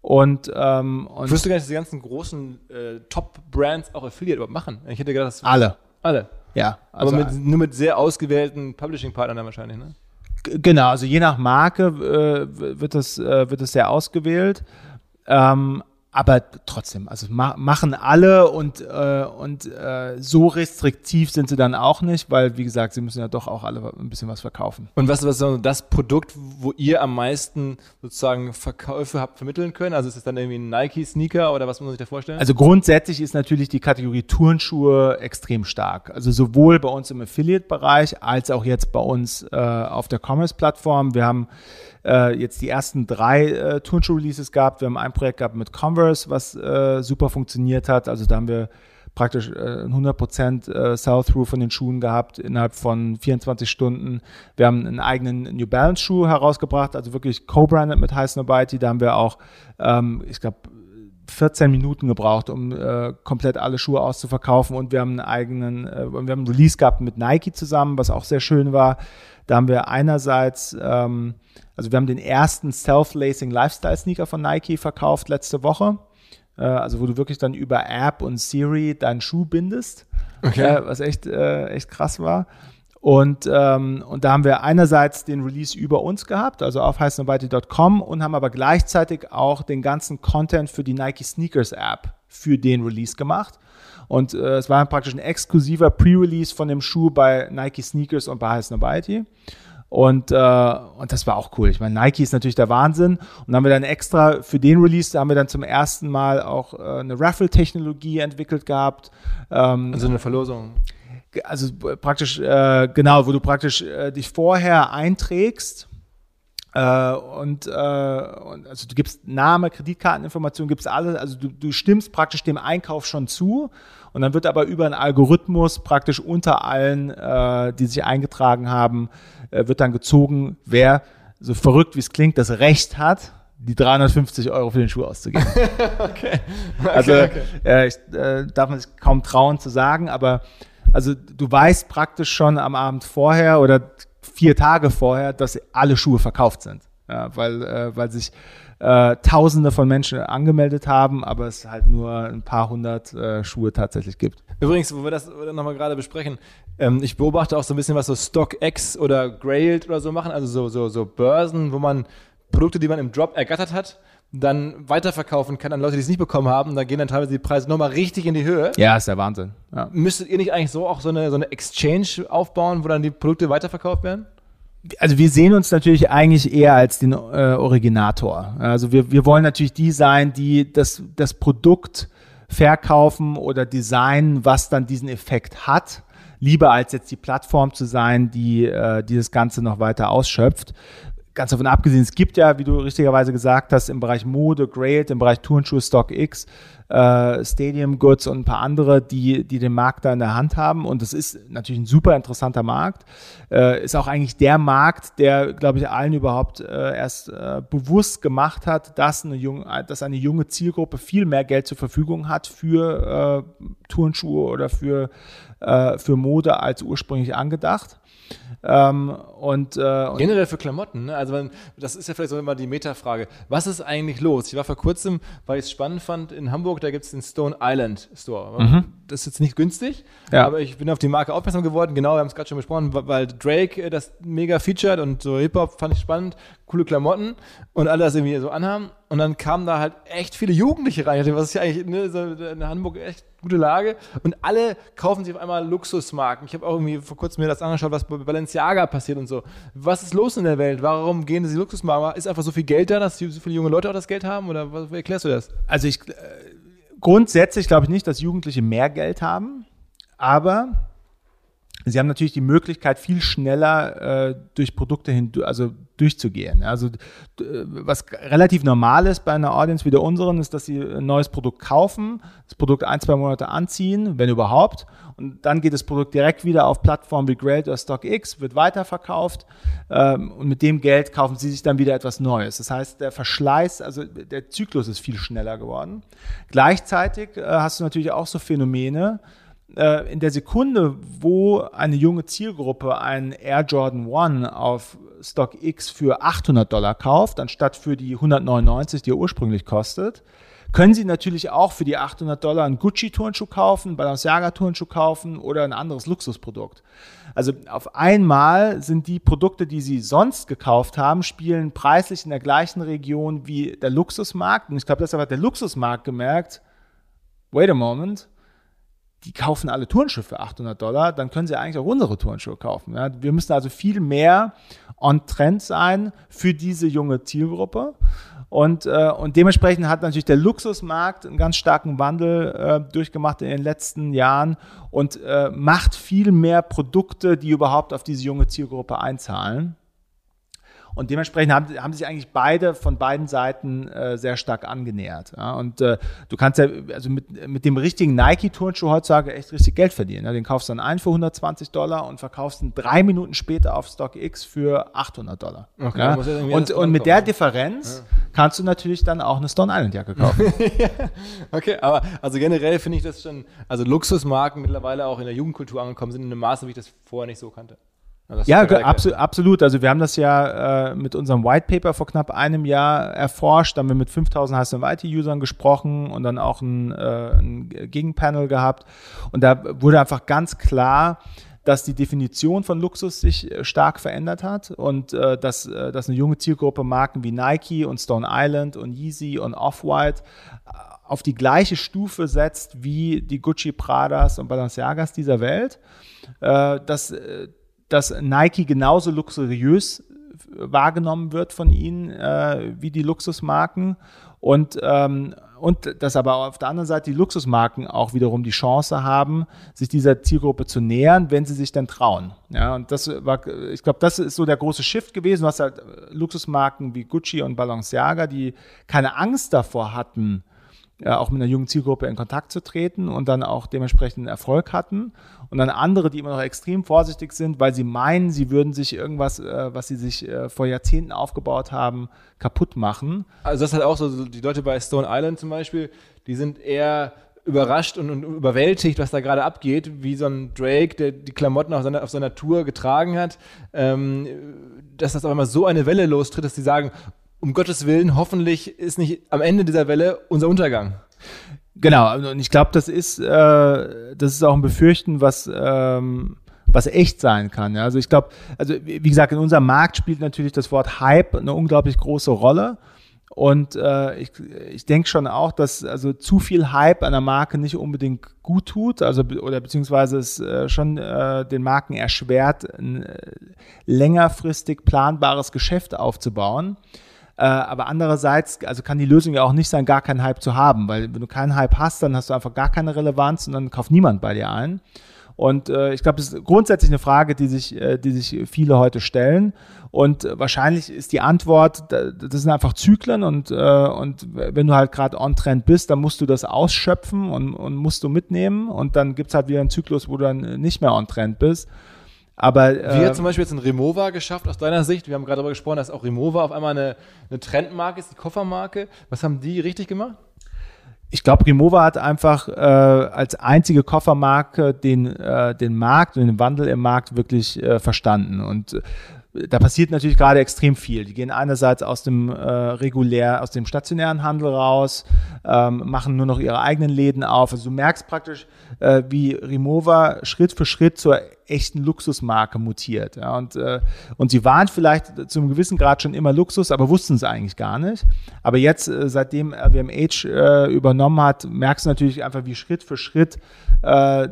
Und, ähm, und ich wusste gar nicht, dass die ganzen großen äh, Top-Brands auch Affiliate überhaupt machen. Ich hätte gedacht, das alle. Alle. Ja. Also Aber mit, nur mit sehr ausgewählten Publishing-Partnern dann wahrscheinlich, ne? Genau, also je nach Marke äh, wird, das, äh, wird das sehr ausgewählt. Ähm, aber trotzdem, also ma machen alle und, äh, und äh, so restriktiv sind sie dann auch nicht, weil wie gesagt, sie müssen ja doch auch alle ein bisschen was verkaufen. Und was, was ist das Produkt, wo ihr am meisten sozusagen Verkäufe habt vermitteln können? Also ist es dann irgendwie ein Nike-Sneaker oder was muss man sich da vorstellen? Also grundsätzlich ist natürlich die Kategorie Turnschuhe extrem stark. Also sowohl bei uns im Affiliate-Bereich als auch jetzt bei uns äh, auf der Commerce-Plattform. Wir haben äh, jetzt die ersten drei äh, Turnschuh-Releases gehabt. Wir haben ein Projekt gehabt mit Converse, was äh, super funktioniert hat. Also da haben wir praktisch äh, 100% äh, Sell-Through von den Schuhen gehabt innerhalb von 24 Stunden. Wir haben einen eigenen New Balance Schuh herausgebracht, also wirklich co-branded mit High Snobiety. Da haben wir auch, ähm, ich glaube, 14 Minuten gebraucht, um äh, komplett alle Schuhe auszuverkaufen. Und wir haben einen eigenen, äh, wir haben einen Release gehabt mit Nike zusammen, was auch sehr schön war. Da haben wir einerseits, ähm, also wir haben den ersten Self-Lacing Lifestyle Sneaker von Nike verkauft letzte Woche. Äh, also wo du wirklich dann über App und Siri deinen Schuh bindest, okay. äh, was echt, äh, echt krass war. Und, ähm, und da haben wir einerseits den Release über uns gehabt, also auf heißenobite.com und haben aber gleichzeitig auch den ganzen Content für die Nike Sneakers App für den Release gemacht. Und äh, es war praktisch ein exklusiver Pre-Release von dem Schuh bei Nike Sneakers und bei Heißen Nobody. Und, äh, und das war auch cool. Ich meine, Nike ist natürlich der Wahnsinn. Und dann haben wir dann extra für den Release, da haben wir dann zum ersten Mal auch äh, eine Raffle-Technologie entwickelt gehabt. Ähm, also eine Verlosung also praktisch, äh, genau, wo du praktisch äh, dich vorher einträgst äh, und, äh, und also du gibst Name, Kreditkarteninformationen, gibst alles, also du, du stimmst praktisch dem Einkauf schon zu und dann wird aber über einen Algorithmus praktisch unter allen, äh, die sich eingetragen haben, äh, wird dann gezogen, wer so verrückt wie es klingt, das Recht hat, die 350 Euro für den Schuh auszugeben. okay. okay. Also okay. Äh, ich äh, darf man sich kaum trauen zu sagen, aber also du weißt praktisch schon am Abend vorher oder vier Tage vorher, dass alle Schuhe verkauft sind. Ja, weil, äh, weil sich äh, Tausende von Menschen angemeldet haben, aber es halt nur ein paar hundert äh, Schuhe tatsächlich gibt. Übrigens, wo wir das nochmal gerade besprechen, ähm, ich beobachte auch so ein bisschen, was so StockX oder Grailed oder so machen, also so, so, so Börsen, wo man Produkte, die man im Drop ergattert hat, dann weiterverkaufen kann an Leute, die es nicht bekommen haben. Da gehen dann teilweise die Preise nochmal richtig in die Höhe. Ja, ist der Wahnsinn. Ja. Müsstet ihr nicht eigentlich so auch so eine, so eine Exchange aufbauen, wo dann die Produkte weiterverkauft werden? Also wir sehen uns natürlich eigentlich eher als den äh, Originator. Also wir, wir wollen natürlich die sein, die das, das Produkt verkaufen oder designen, was dann diesen Effekt hat lieber als jetzt die Plattform zu sein, die, äh, die das Ganze noch weiter ausschöpft ganz davon abgesehen, es gibt ja, wie du richtigerweise gesagt hast, im Bereich Mode, Grailed, im Bereich Turnschuhe, StockX, äh, Stadium Goods und ein paar andere, die, die den Markt da in der Hand haben. Und das ist natürlich ein super interessanter Markt. Äh, ist auch eigentlich der Markt, der, glaube ich, allen überhaupt äh, erst äh, bewusst gemacht hat, dass eine, junge, dass eine junge Zielgruppe viel mehr Geld zur Verfügung hat für äh, Turnschuhe oder für, äh, für Mode als ursprünglich angedacht. Ähm, und, äh, und, Generell für Klamotten, ne? also man, das ist ja vielleicht so immer die Metafrage. Was ist eigentlich los? Ich war vor kurzem, weil ich es spannend fand, in Hamburg, da gibt es den Stone Island Store. Mhm. Das ist jetzt nicht günstig, ja. aber ich bin auf die Marke aufmerksam geworden. Genau, wir haben es gerade schon besprochen, weil Drake äh, das mega featured und so Hip-Hop fand ich spannend, coole Klamotten und alle das irgendwie so anhaben. Und dann kamen da halt echt viele Jugendliche rein. Was ist ja eigentlich ne, so in Hamburg echt gute Lage. Und alle kaufen sich auf einmal Luxusmarken. Ich habe auch irgendwie vor kurzem mir das angeschaut, was bei Balenciaga passiert und so. Was ist los in der Welt? Warum gehen diese Luxusmarken? Ist einfach so viel Geld da, dass so viele junge Leute auch das Geld haben? Oder wie erklärst du das? Also ich äh, grundsätzlich glaube ich nicht, dass Jugendliche mehr Geld haben, aber Sie haben natürlich die Möglichkeit, viel schneller äh, durch Produkte hin, also durchzugehen. Also was relativ normal ist bei einer Audience wie der unseren, ist, dass sie ein neues Produkt kaufen, das Produkt ein, zwei Monate anziehen, wenn überhaupt, und dann geht das Produkt direkt wieder auf Plattformen wie Great oder StockX, wird weiterverkauft ähm, und mit dem Geld kaufen sie sich dann wieder etwas Neues. Das heißt, der Verschleiß, also der Zyklus ist viel schneller geworden. Gleichzeitig äh, hast du natürlich auch so Phänomene, in der Sekunde, wo eine junge Zielgruppe einen Air Jordan 1 auf StockX für 800 Dollar kauft, anstatt für die 199, die er ursprünglich kostet, können Sie natürlich auch für die 800 Dollar einen Gucci-Turnschuh kaufen, einen Balenciaga-Turnschuh kaufen oder ein anderes Luxusprodukt. Also auf einmal sind die Produkte, die Sie sonst gekauft haben, spielen preislich in der gleichen Region wie der Luxusmarkt. Und ich glaube, deshalb hat der Luxusmarkt gemerkt, wait a moment, die kaufen alle Turnschuhe für 800 Dollar, dann können sie eigentlich auch unsere Turnschuhe kaufen. Ja? Wir müssen also viel mehr on Trend sein für diese junge Zielgruppe. Und, äh, und dementsprechend hat natürlich der Luxusmarkt einen ganz starken Wandel äh, durchgemacht in den letzten Jahren und äh, macht viel mehr Produkte, die überhaupt auf diese junge Zielgruppe einzahlen. Und dementsprechend haben, haben sich eigentlich beide von beiden Seiten äh, sehr stark angenähert. Ja? Und äh, du kannst ja also mit, mit dem richtigen Nike-Turnschuh heutzutage echt richtig Geld verdienen. Ja? Den kaufst du dann ein für 120 Dollar und verkaufst ihn drei Minuten später auf StockX für 800 Dollar. Okay, ja? Und, und mit der Differenz kannst du natürlich dann auch eine Stone Island Jacke kaufen. okay, aber also generell finde ich das schon, also Luxusmarken mittlerweile auch in der Jugendkultur angekommen sind in einem Maße, wie ich das vorher nicht so kannte. Ja, abso absolut. Also wir haben das ja äh, mit unserem White Paper vor knapp einem Jahr erforscht. Da haben wir mit 5000 HSM-IT-Usern gesprochen und dann auch ein, äh, ein Gegenpanel gehabt. Und da wurde einfach ganz klar, dass die Definition von Luxus sich äh, stark verändert hat und äh, dass, äh, dass eine junge Zielgruppe Marken wie Nike und Stone Island und Yeezy und Off-White äh, auf die gleiche Stufe setzt wie die Gucci, Pradas und Balenciagas dieser Welt. Äh, dass dass Nike genauso luxuriös wahrgenommen wird von ihnen äh, wie die Luxusmarken und ähm, und dass aber auf der anderen Seite die Luxusmarken auch wiederum die Chance haben, sich dieser Zielgruppe zu nähern, wenn sie sich dann trauen. Ja, und das war, ich glaube, das ist so der große Shift gewesen. Du hast halt Luxusmarken wie Gucci und Balenciaga, die keine Angst davor hatten, ja, auch mit einer jungen Zielgruppe in Kontakt zu treten und dann auch dementsprechend Erfolg hatten. Und dann andere, die immer noch extrem vorsichtig sind, weil sie meinen, sie würden sich irgendwas, äh, was sie sich äh, vor Jahrzehnten aufgebaut haben, kaputt machen. Also das ist halt auch so, die Leute bei Stone Island zum Beispiel, die sind eher überrascht und, und überwältigt, was da gerade abgeht, wie so ein Drake, der die Klamotten auf seiner, auf seiner Tour getragen hat, ähm, dass das auf einmal so eine Welle lostritt, dass die sagen, um Gottes Willen, hoffentlich ist nicht am Ende dieser Welle unser Untergang. Genau, und ich glaube, das ist, äh, das ist auch ein Befürchten, was, ähm, was echt sein kann. Ja? Also ich glaube, also wie gesagt, in unserem Markt spielt natürlich das Wort Hype eine unglaublich große Rolle. Und äh, ich, ich denke schon auch, dass also zu viel Hype einer Marke nicht unbedingt gut tut, also oder beziehungsweise es äh, schon äh, den Marken erschwert, ein äh, längerfristig planbares Geschäft aufzubauen. Äh, aber andererseits, also kann die Lösung ja auch nicht sein, gar keinen Hype zu haben, weil wenn du keinen Hype hast, dann hast du einfach gar keine Relevanz und dann kauft niemand bei dir ein. Und äh, ich glaube, das ist grundsätzlich eine Frage, die sich, äh, die sich viele heute stellen. Und äh, wahrscheinlich ist die Antwort, das sind einfach Zyklen und, äh, und wenn du halt gerade on-trend bist, dann musst du das ausschöpfen und, und musst du mitnehmen. Und dann gibt's halt wieder einen Zyklus, wo du dann nicht mehr on-trend bist. Aber, äh, Wie hat zum Beispiel jetzt ein Remova geschafft aus deiner Sicht? Wir haben gerade darüber gesprochen, dass auch Remova auf einmal eine, eine Trendmarke ist, die Koffermarke. Was haben die richtig gemacht? Ich glaube, Remova hat einfach äh, als einzige Koffermarke den, äh, den Markt und den Wandel im Markt wirklich äh, verstanden. Und da passiert natürlich gerade extrem viel. Die gehen einerseits aus dem äh, regulär, aus dem stationären Handel raus, ähm, machen nur noch ihre eigenen Läden auf. Also du merkst praktisch, äh, wie Remova Schritt für Schritt zur echten Luxusmarke mutiert. Ja, und, äh, und sie waren vielleicht zu einem gewissen Grad schon immer Luxus, aber wussten es eigentlich gar nicht. Aber jetzt, äh, seitdem LVMH äh, übernommen hat, merkst du natürlich einfach, wie Schritt für Schritt äh, äh,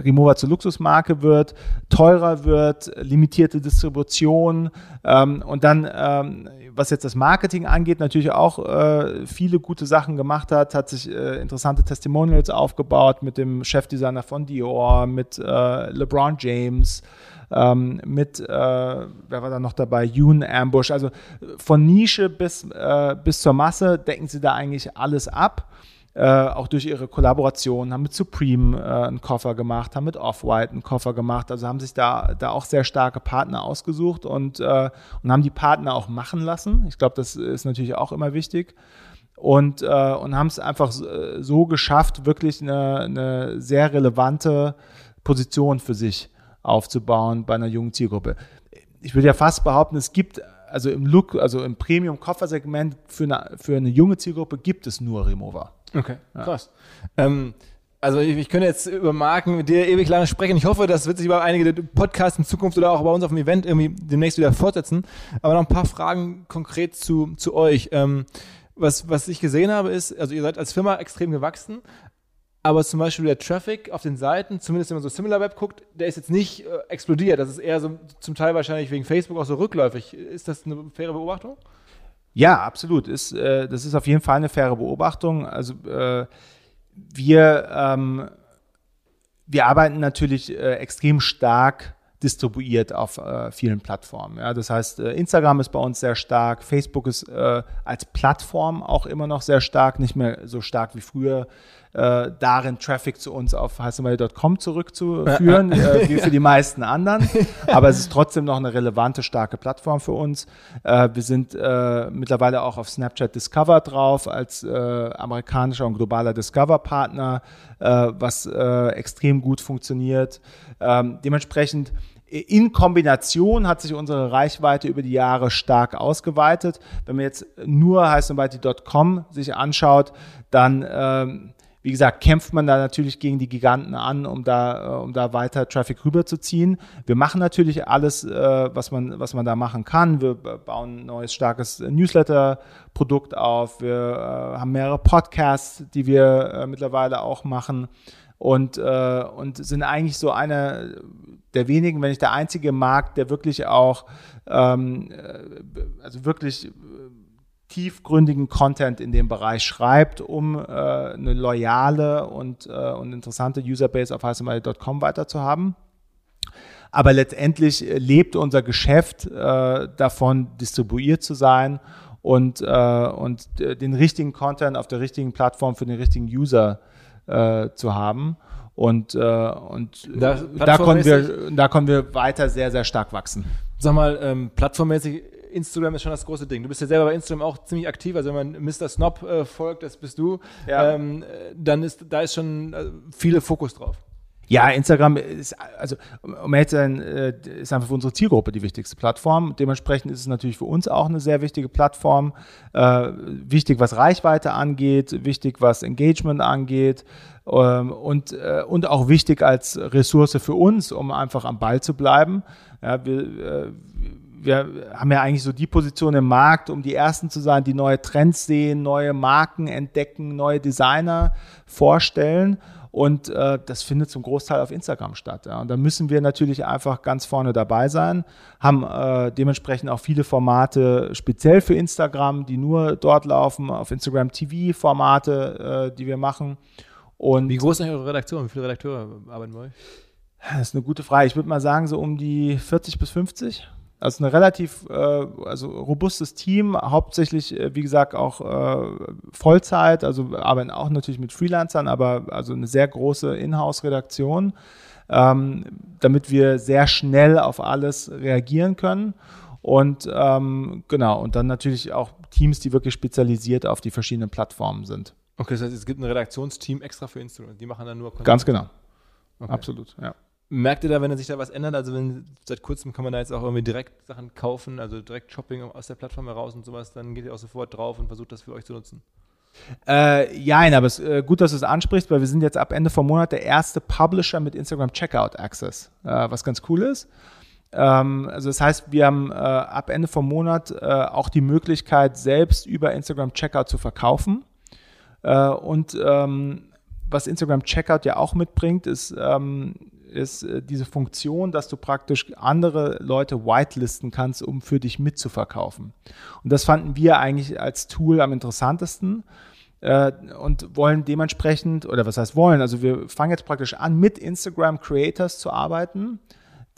Remova zur Luxusmarke wird, teurer wird, limitierte Distribution ähm, und dann, ähm, was jetzt das Marketing angeht, natürlich auch äh, viele gute Sachen gemacht hat, hat sich äh, interessante Testimonials aufgebaut mit dem Chefdesigner von Dior, mit äh, LeBron James, ähm, mit, äh, wer war da noch dabei, Yoon Ambush. Also von Nische bis, äh, bis zur Masse decken sie da eigentlich alles ab. Äh, auch durch ihre Kollaboration, haben mit Supreme äh, einen Koffer gemacht, haben mit Off-White einen Koffer gemacht, also haben sich da, da auch sehr starke Partner ausgesucht und, äh, und haben die Partner auch machen lassen. Ich glaube, das ist natürlich auch immer wichtig. Und, äh, und haben es einfach so geschafft, wirklich eine, eine sehr relevante Position für sich aufzubauen bei einer jungen Zielgruppe. Ich würde ja fast behaupten, es gibt also im Look, also im Premium-Koffersegment für eine, für eine junge Zielgruppe gibt es nur Remover. Okay, ja. krass. Ähm, also ich, ich könnte jetzt über Marken mit dir ewig lange sprechen. Ich hoffe, das wird sich über einige Podcasts in Zukunft oder auch bei uns auf dem Event irgendwie demnächst wieder fortsetzen. Aber noch ein paar Fragen konkret zu, zu euch. Ähm, was, was ich gesehen habe, ist, also ihr seid als Firma extrem gewachsen, aber zum Beispiel der Traffic auf den Seiten, zumindest wenn man so SimilarWeb guckt, der ist jetzt nicht äh, explodiert. Das ist eher so zum Teil wahrscheinlich wegen Facebook auch so rückläufig. Ist das eine faire Beobachtung? Ja, absolut. Ist, äh, das ist auf jeden Fall eine faire Beobachtung. Also äh, wir, ähm, wir arbeiten natürlich äh, extrem stark distribuiert auf äh, vielen Plattformen. Ja, das heißt, äh, Instagram ist bei uns sehr stark, Facebook ist äh, als Plattform auch immer noch sehr stark, nicht mehr so stark wie früher äh, darin Traffic zu uns auf heißemail.com zurückzuführen, äh, wie für die meisten anderen. Aber es ist trotzdem noch eine relevante, starke Plattform für uns. Äh, wir sind mittlerweile auch auf Snapchat Discover drauf als amerikanischer und globaler Discover-Partner, was extrem gut funktioniert. Ähm, dementsprechend in Kombination hat sich unsere Reichweite über die Jahre stark ausgeweitet. Wenn man jetzt nur heißenweite.com sich anschaut, dann ähm, wie gesagt, kämpft man da natürlich gegen die Giganten an, um da, äh, um da weiter Traffic rüberzuziehen. Wir machen natürlich alles, äh, was man, was man da machen kann. Wir bauen ein neues, starkes Newsletter-Produkt auf. Wir äh, haben mehrere Podcasts, die wir mittlerweile auch machen und, und sind eigentlich so einer der wenigen, wenn nicht der einzige Markt, der wirklich auch, ähm, also wirklich tiefgründigen Content in dem Bereich schreibt, um äh, eine loyale und, äh, und interessante Userbase auf heißemail.com weiterzuhaben. Aber letztendlich äh, lebt unser Geschäft äh, davon, distribuiert zu sein und, äh, und den richtigen Content auf der richtigen Plattform für den richtigen User äh, zu haben. Und, äh, und da, da, konnten wir, da konnten wir weiter sehr, sehr stark wachsen. Sag mal, ähm, plattformmäßig Instagram ist schon das große Ding. Du bist ja selber bei Instagram auch ziemlich aktiv. Also wenn man Mr. Snob äh, folgt, das bist du, ja. ähm, dann ist da ist schon äh, viele Fokus drauf. Ja, Instagram ist, also um ehrlich zu sein, äh, ist einfach für unsere Zielgruppe die wichtigste Plattform. Dementsprechend ist es natürlich für uns auch eine sehr wichtige Plattform. Äh, wichtig, was Reichweite angeht, wichtig, was Engagement angeht und, äh, und auch wichtig als Ressource für uns, um einfach am Ball zu bleiben. Ja, wir, äh, wir haben ja eigentlich so die Position im Markt, um die Ersten zu sein, die neue Trends sehen, neue Marken entdecken, neue Designer vorstellen. Und äh, das findet zum Großteil auf Instagram statt. Ja. Und da müssen wir natürlich einfach ganz vorne dabei sein, haben äh, dementsprechend auch viele Formate speziell für Instagram, die nur dort laufen, auf Instagram TV-Formate, äh, die wir machen. Und Wie groß ist eure Redaktion? Wie viele Redakteure arbeiten bei euch? Das ist eine gute Frage. Ich würde mal sagen, so um die 40 bis 50. Also ein relativ äh, also robustes Team, hauptsächlich, äh, wie gesagt, auch äh, Vollzeit, also arbeiten auch natürlich mit Freelancern, aber also eine sehr große Inhouse-Redaktion, ähm, damit wir sehr schnell auf alles reagieren können. Und ähm, genau, und dann natürlich auch Teams, die wirklich spezialisiert auf die verschiedenen Plattformen sind. Okay, das heißt, es gibt ein Redaktionsteam extra für Instagram, die machen dann nur Content. Ganz genau. Okay. Absolut, ja. Merkt ihr da, wenn sich da was ändert? Also wenn seit kurzem kann man da jetzt auch irgendwie direkt Sachen kaufen, also direkt Shopping aus der Plattform heraus und sowas, dann geht ihr auch sofort drauf und versucht das für euch zu nutzen. Äh, ja, aber es ist äh, gut, dass du es ansprichst, weil wir sind jetzt ab Ende vom Monat der erste Publisher mit Instagram Checkout Access, äh, was ganz cool ist. Ähm, also das heißt, wir haben äh, ab Ende vom Monat äh, auch die Möglichkeit, selbst über Instagram Checkout zu verkaufen. Äh, und ähm, was Instagram Checkout ja auch mitbringt, ist ähm, ist äh, diese Funktion, dass du praktisch andere Leute whitelisten kannst, um für dich mitzuverkaufen. Und das fanden wir eigentlich als Tool am interessantesten äh, und wollen dementsprechend, oder was heißt wollen, also wir fangen jetzt praktisch an, mit Instagram Creators zu arbeiten,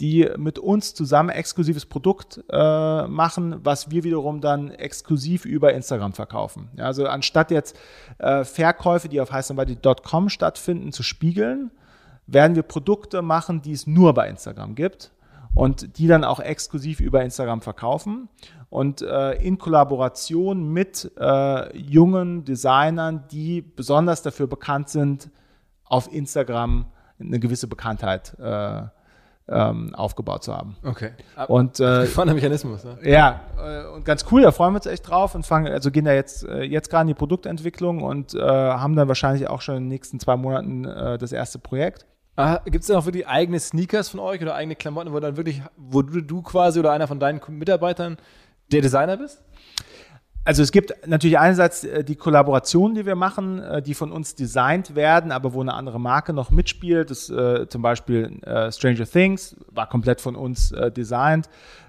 die mit uns zusammen exklusives Produkt äh, machen, was wir wiederum dann exklusiv über Instagram verkaufen. Ja, also anstatt jetzt äh, Verkäufe, die auf heißenweite.com stattfinden, zu spiegeln, werden wir Produkte machen, die es nur bei Instagram gibt und die dann auch exklusiv über Instagram verkaufen und äh, in Kollaboration mit äh, jungen Designern, die besonders dafür bekannt sind, auf Instagram eine gewisse Bekanntheit äh, ähm, aufgebaut zu haben. Okay. Und äh, Spannender Mechanismus. Ne? Ja, äh, und ganz cool, da freuen wir uns echt drauf und fangen, also gehen da jetzt äh, jetzt gerade in die Produktentwicklung und äh, haben dann wahrscheinlich auch schon in den nächsten zwei Monaten äh, das erste Projekt. Ah, Gibt es denn auch wirklich eigene Sneakers von euch oder eigene Klamotten, wo dann wirklich, wo du, du quasi oder einer von deinen Mitarbeitern der Designer bist? Also es gibt natürlich einerseits äh, die Kollaborationen, die wir machen, äh, die von uns designt werden, aber wo eine andere Marke noch mitspielt. Das, äh, zum Beispiel äh, Stranger Things war komplett von uns äh, designt.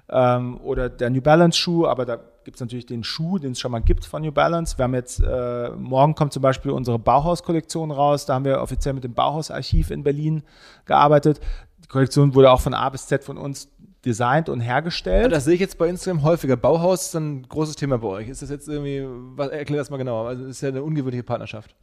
Ähm, oder der New Balance Schuh, aber da gibt es natürlich den Schuh, den es schon mal gibt von New Balance. Wir haben jetzt, äh, morgen kommt zum Beispiel unsere Bauhaus-Kollektion raus. Da haben wir offiziell mit dem Bauhaus-Archiv in Berlin gearbeitet. die Kollektion wurde auch von A bis Z von uns designt und hergestellt. Das sehe ich jetzt bei Instagram häufiger. Bauhaus ist ein großes Thema bei euch. Ist das jetzt irgendwie, was, erklär das mal genauer. Also, ist ja eine ungewöhnliche Partnerschaft.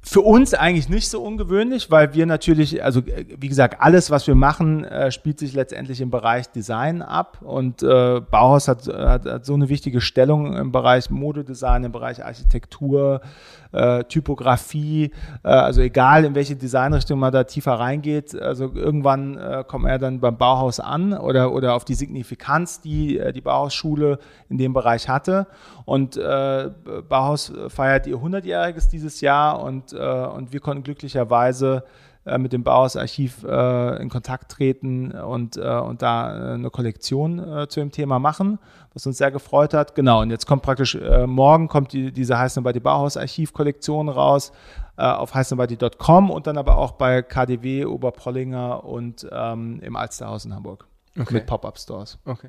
Für uns eigentlich nicht so ungewöhnlich, weil wir natürlich, also wie gesagt, alles, was wir machen, äh, spielt sich letztendlich im Bereich Design ab. Und äh, Bauhaus hat, hat, hat so eine wichtige Stellung im Bereich Modedesign, im Bereich Architektur, äh, Typografie, äh, also egal in welche Designrichtung man da tiefer reingeht, also irgendwann äh, kommt er dann beim Bauhaus an oder, oder auf die Signifikanz, die äh, die Bauhausschule in dem Bereich hatte. Und äh, Bauhaus feiert ihr 100-jähriges dieses Jahr und, äh, und wir konnten glücklicherweise mit dem Bauhausarchiv äh, in Kontakt treten und, äh, und da äh, eine Kollektion äh, zu dem Thema machen, was uns sehr gefreut hat. Genau, und jetzt kommt praktisch, äh, morgen kommt die, diese Heißenbadi Bauhausarchiv-Kollektion raus äh, auf heißenbadi.com und dann aber auch bei KDW Oberprollinger und ähm, im Alsterhaus in Hamburg Okay. mit Pop-Up-Stores. Okay.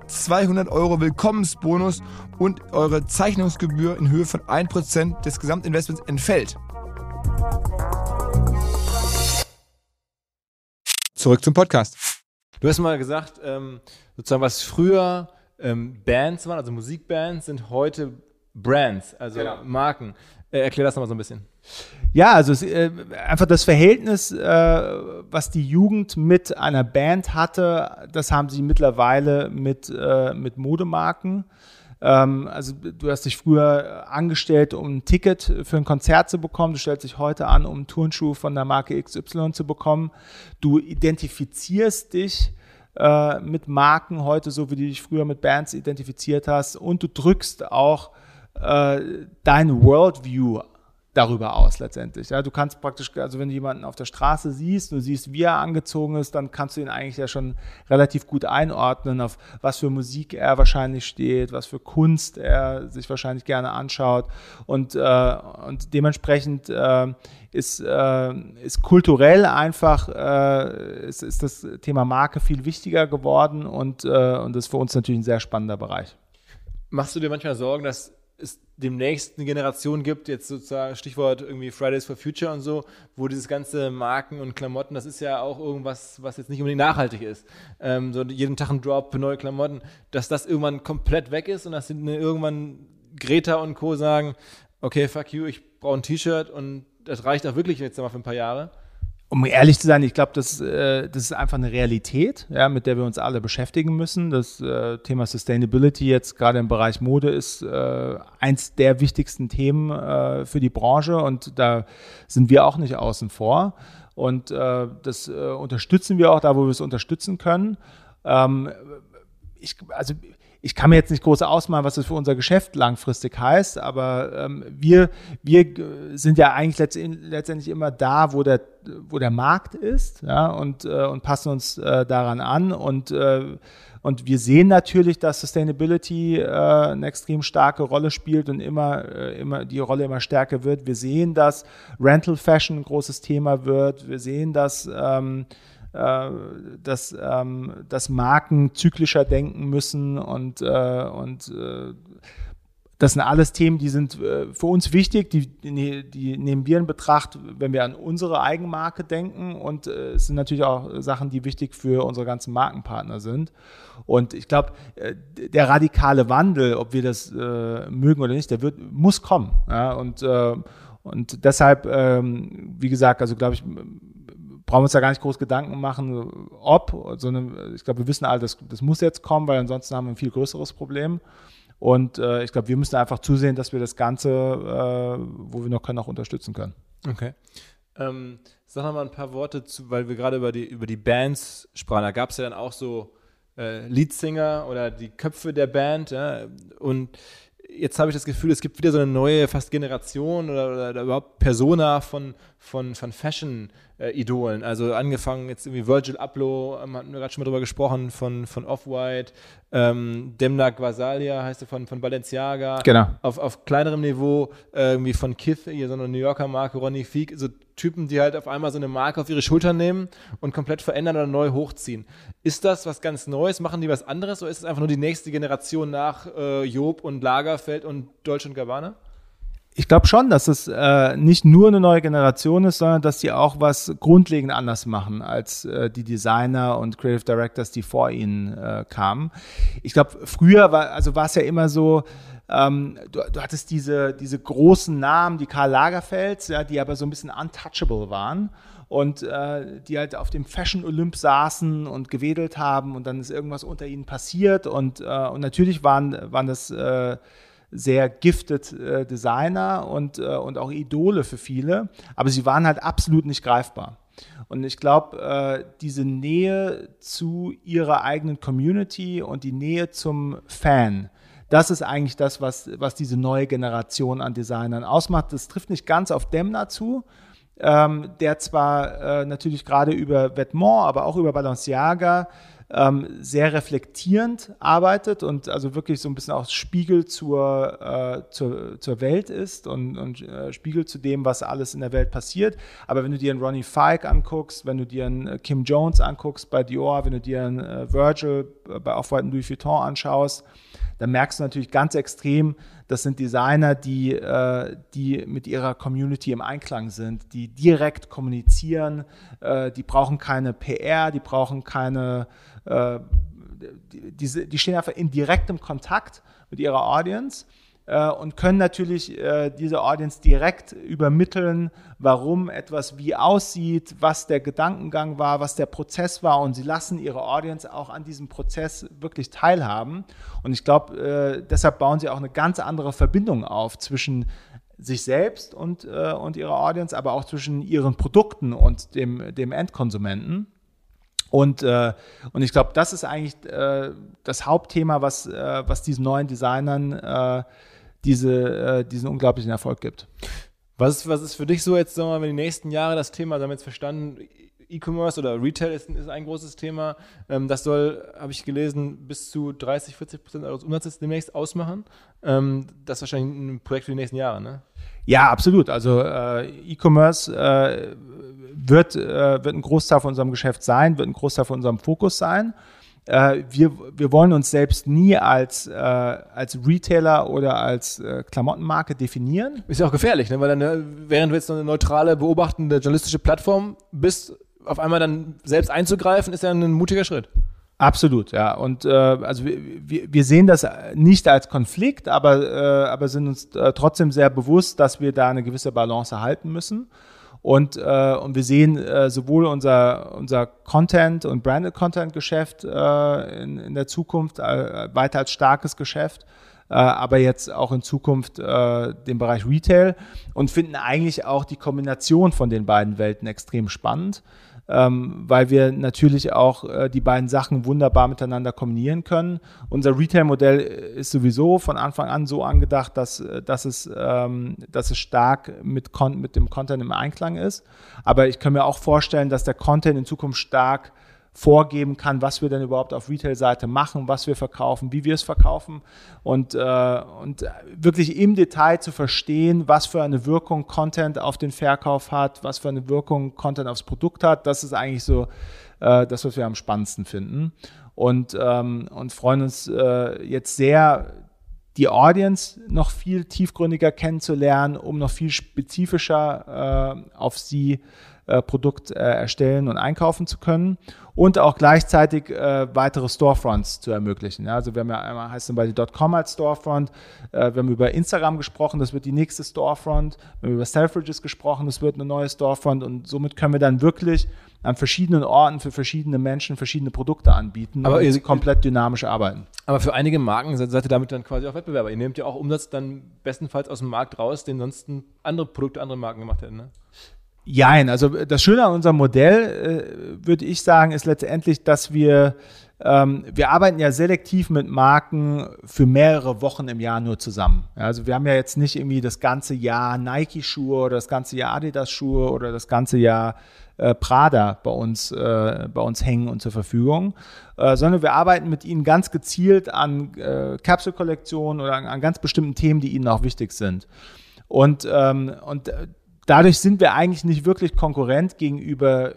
200 Euro Willkommensbonus und eure Zeichnungsgebühr in Höhe von 1% des Gesamtinvestments entfällt. Zurück zum Podcast. Du hast mal gesagt, ähm, sozusagen, was früher ähm, Bands waren, also Musikbands, sind heute Brands, also Genau. Marken. Äh, erklär das nochmal so ein bisschen. Ja, also es, äh, einfach das Verhältnis, äh, was die Jugend mit einer Band hatte, das haben sie mittlerweile mit, äh, mit Modemarken. Ähm, also du hast dich früher angestellt, um ein Ticket für ein Konzert zu bekommen. Du stellst dich heute an, um einen Turnschuh von der Marke XY zu bekommen. Du identifizierst dich äh, mit Marken heute, so wie du dich früher mit Bands identifiziert hast. Und du drückst auch äh, dein Worldview darüber aus letztendlich. Ja, du kannst praktisch, also wenn du jemanden auf der Straße siehst, du siehst, wie er angezogen ist, dann kannst du ihn eigentlich ja schon relativ gut einordnen, auf was für Musik er wahrscheinlich steht, was für Kunst er sich wahrscheinlich gerne anschaut und, äh, und dementsprechend äh, ist, äh, ist kulturell einfach äh, ist, ist das Thema Marke viel wichtiger geworden und, äh, und das ist für uns natürlich ein sehr spannender Bereich. Machst du dir manchmal Sorgen, dass es demnächst eine Generation gibt, jetzt sozusagen Stichwort irgendwie Fridays for Future und so, wo dieses ganze Marken und Klamotten, das ist ja auch irgendwas, was jetzt nicht unbedingt nachhaltig ist. Ähm, so jeden Tag ein Drop, neue Klamotten, dass das irgendwann komplett weg ist und dass sind irgendwann Greta und Co. sagen, okay, fuck you, ich brauche ein T-Shirt und das reicht auch wirklich jetzt mal für ein paar Jahre. Um ehrlich zu sein, ich glaube, das, äh, das ist einfach eine Realität, ja, mit der wir uns alle beschäftigen müssen. Das äh, Thema Sustainability jetzt gerade im Bereich Mode ist äh, eins der wichtigsten Themen äh, für die Branche und da sind wir auch nicht außen vor. Und äh, das äh, unterstützen wir auch da, wo wir es unterstützen können. Ähm, ich, also ich kann mir jetzt nicht groß ausmalen, was das für unser Geschäft langfristig heißt, aber ähm, wir, wir g- sind ja eigentlich letztend, letztendlich immer da, wo der, wo der Markt ist ja, und, äh, und passen uns äh, daran an. Und, äh, und wir sehen natürlich, dass Sustainability äh, eine extrem starke Rolle spielt und immer, äh, immer die Rolle immer stärker wird. Wir sehen, dass Rental Fashion ein großes Thema wird. Wir sehen, dass ähm, äh, dass, ähm, dass Marken zyklischer denken müssen und, äh, und äh, das sind alles Themen, die sind äh, für uns wichtig, die, die, nehmen wir in Betracht, wenn wir an unsere Eigenmarke denken und äh, es sind natürlich auch Sachen, die wichtig für unsere ganzen Markenpartner sind. Und ich glaube, der radikale Wandel, ob wir das mögen oder nicht, der wird, muss kommen. Und, und deshalb, ähm, wie gesagt, also glaube ich, brauchen wir uns da gar nicht groß Gedanken machen, ob, sondern ich glaube, wir wissen alle, das, das muss jetzt kommen, weil ansonsten haben wir ein viel größeres Problem. Und äh, ich glaube, wir müssen einfach zusehen, dass wir das Ganze, äh, wo wir noch können, auch unterstützen können. Okay. Ähm, sag noch mal ein paar Worte zu, weil wir gerade über die, über die Bands sprachen. Da gab es ja dann auch so äh, Leadsinger oder die Köpfe der Band. Ja? Und jetzt habe ich das Gefühl, es gibt wieder so eine neue fast Generation oder, oder, überhaupt Persona von, von, von Fashion-Idolen. also angefangen jetzt irgendwie Virgil Abloh, ähm, hatten wir gerade schon mal drüber gesprochen, von, von Off-White, ähm, Demna Gvasalia heißt er von, von Balenciaga. Genau. Auf, auf kleinerem Niveau äh, irgendwie von Kith, hier so eine New Yorker Marke, Ronnie Feek, so Typen, die halt auf einmal so eine Marke auf ihre Schultern nehmen und komplett verändern oder neu hochziehen. Ist das was ganz Neues? Machen die was anderes oder ist es einfach nur die nächste Generation nach äh, Job und Lagerfeld und Deutsch und Gabbana? Ich glaube schon, dass es äh, nicht nur eine neue Generation ist, sondern dass die auch was grundlegend anders machen als äh, die Designer und Creative Directors, die vor ihnen äh, kamen. Ich glaube, früher war, also war es ja immer so, ähm, du, du, hattest diese, diese großen Namen, die Karl Lagerfelds, ja, die aber so ein bisschen untouchable waren und äh, die halt auf dem Fashion Olymp saßen und gewedelt haben und dann ist irgendwas unter ihnen passiert und, äh, und natürlich waren, waren das äh, sehr gifted äh, Designer und, äh, und auch Idole für viele, aber sie waren halt absolut nicht greifbar. Und ich glaube, äh, diese Nähe zu ihrer eigenen Community und die Nähe zum Fan, das ist eigentlich das, was, was diese neue Generation an Designern ausmacht. Das trifft nicht ganz auf Demna zu, ähm, der zwar äh, natürlich gerade über Vetements, aber auch über Balenciaga ähm, sehr reflektierend arbeitet und also wirklich so ein bisschen auch Spiegel zur, äh, zur, zur Welt ist und, und äh, Spiegel zu dem, was alles in der Welt passiert. Aber wenn du dir einen Ronnie Fike anguckst, wenn du dir einen äh, Kim Jones anguckst bei Dior, wenn du dir einen äh, Virgil bei Off-White Louis Vuitton anschaust, dann merkst du natürlich ganz extrem, das sind Designer, die, äh, die mit ihrer Community im Einklang sind, die direkt kommunizieren, äh, die brauchen keine PR, die brauchen keine, äh, die, die, stehen einfach in direktem Kontakt mit ihrer Audience äh, und können natürlich äh, diese Audience direkt übermitteln, warum etwas wie aussieht, was der Gedankengang war, was der Prozess war und sie lassen ihre Audience auch an diesem Prozess wirklich teilhaben. Und ich glaube, äh, deshalb bauen sie auch eine ganz andere Verbindung auf zwischen sich selbst und, äh, und ihrer Audience, aber auch zwischen ihren Produkten und dem, dem Endkonsumenten. Und, äh, und ich glaube, das ist eigentlich äh, das Hauptthema, was, äh, was diesen neuen Designern äh, diese, äh, diesen unglaublichen Erfolg gibt. Was ist, was ist für dich so jetzt, sagen wir mal, den nächsten Jahren das Thema, da haben jetzt verstanden, E-Commerce oder Retail ist, ist, ein großes Thema. Ähm, das soll, habe ich gelesen, bis zu 30, 40 Prozent eures Umsatzes demnächst ausmachen. Ähm, das ist wahrscheinlich ein Projekt für die nächsten Jahre, ne? Ja, absolut. Also äh, E-Commerce äh, wird, äh, wird ein Großteil von unserem Geschäft sein, wird ein Großteil von unserem Fokus sein. Äh, wir, wir wollen uns selbst nie als, äh, als Retailer oder als äh, Klamottenmarke definieren. Ist ja auch gefährlich, ne? weil dann, ne, während du jetzt eine neutrale, beobachtende journalistische Plattform bist, auf einmal dann selbst einzugreifen, ist ja ein mutiger Schritt. Absolut, ja. Und äh, also wir, wir sehen das nicht als Konflikt, aber, äh, aber sind uns äh, trotzdem sehr bewusst, dass wir da eine gewisse Balance erhalten müssen. Und, äh, und wir sehen äh, sowohl unser, unser Content- und Branded-Content-Geschäft äh, in, in der Zukunft äh, weiter als starkes Geschäft, äh, aber jetzt auch in Zukunft äh, den Bereich Retail und finden eigentlich auch die Kombination von den beiden Welten extrem spannend ähm, weil wir natürlich auch äh, die beiden Sachen wunderbar miteinander kombinieren können. Unser Retail-Modell ist sowieso von Anfang an so angedacht, dass, äh, dass, es, ähm, dass es stark mit, mit dem Content im Einklang ist. Aber ich kann mir auch vorstellen, dass der Content in Zukunft stark vorgeben kann, was wir denn überhaupt auf Retail-Seite machen, was wir verkaufen, wie wir es verkaufen und, äh, und wirklich im Detail zu verstehen, was für eine Wirkung Content auf den Verkauf hat, was für eine Wirkung Content aufs Produkt hat. Das ist eigentlich so äh, das, was wir am spannendsten finden und, ähm, und freuen uns äh, jetzt sehr die Audience noch viel tiefgründiger kennenzulernen, um noch viel spezifischer äh, auf sie äh, Produkt äh, erstellen und einkaufen zu können und auch gleichzeitig äh, weitere Storefronts zu ermöglichen. Ja, also wir haben ja einmal heißt zum Beispiel .com als Storefront, äh, wir haben über Instagram gesprochen, das wird die nächste Storefront, wir haben über Selfridges gesprochen, das wird eine neue Storefront und somit können wir dann wirklich an verschiedenen Orten für verschiedene Menschen verschiedene Produkte anbieten, aber ihr komplett dynamisch arbeiten. Aber für einige Marken seid, seid ihr damit dann quasi auch Wettbewerber. Ihr nehmt ja auch Umsatz dann bestenfalls aus dem Markt raus, den sonst andere Produkte, andere Marken gemacht hätten. Ne? Jein, also das Schöne an unserem Modell, äh, würde ich sagen, ist letztendlich, dass wir, ähm, wir arbeiten ja selektiv mit Marken für mehrere Wochen im Jahr nur zusammen. Ja, also wir haben ja jetzt nicht irgendwie das ganze Jahr Nike-Schuhe oder das ganze Jahr Adidas-Schuhe oder das ganze Jahr äh, Prada bei uns, äh, bei uns hängen und zur Verfügung, äh, sondern wir arbeiten mit ihnen ganz gezielt an äh, Capsule-Kollektionen oder an, an ganz bestimmten Themen, die ihnen auch wichtig sind. Und, ähm, und äh, dadurch sind wir eigentlich nicht wirklich Konkurrent gegenüber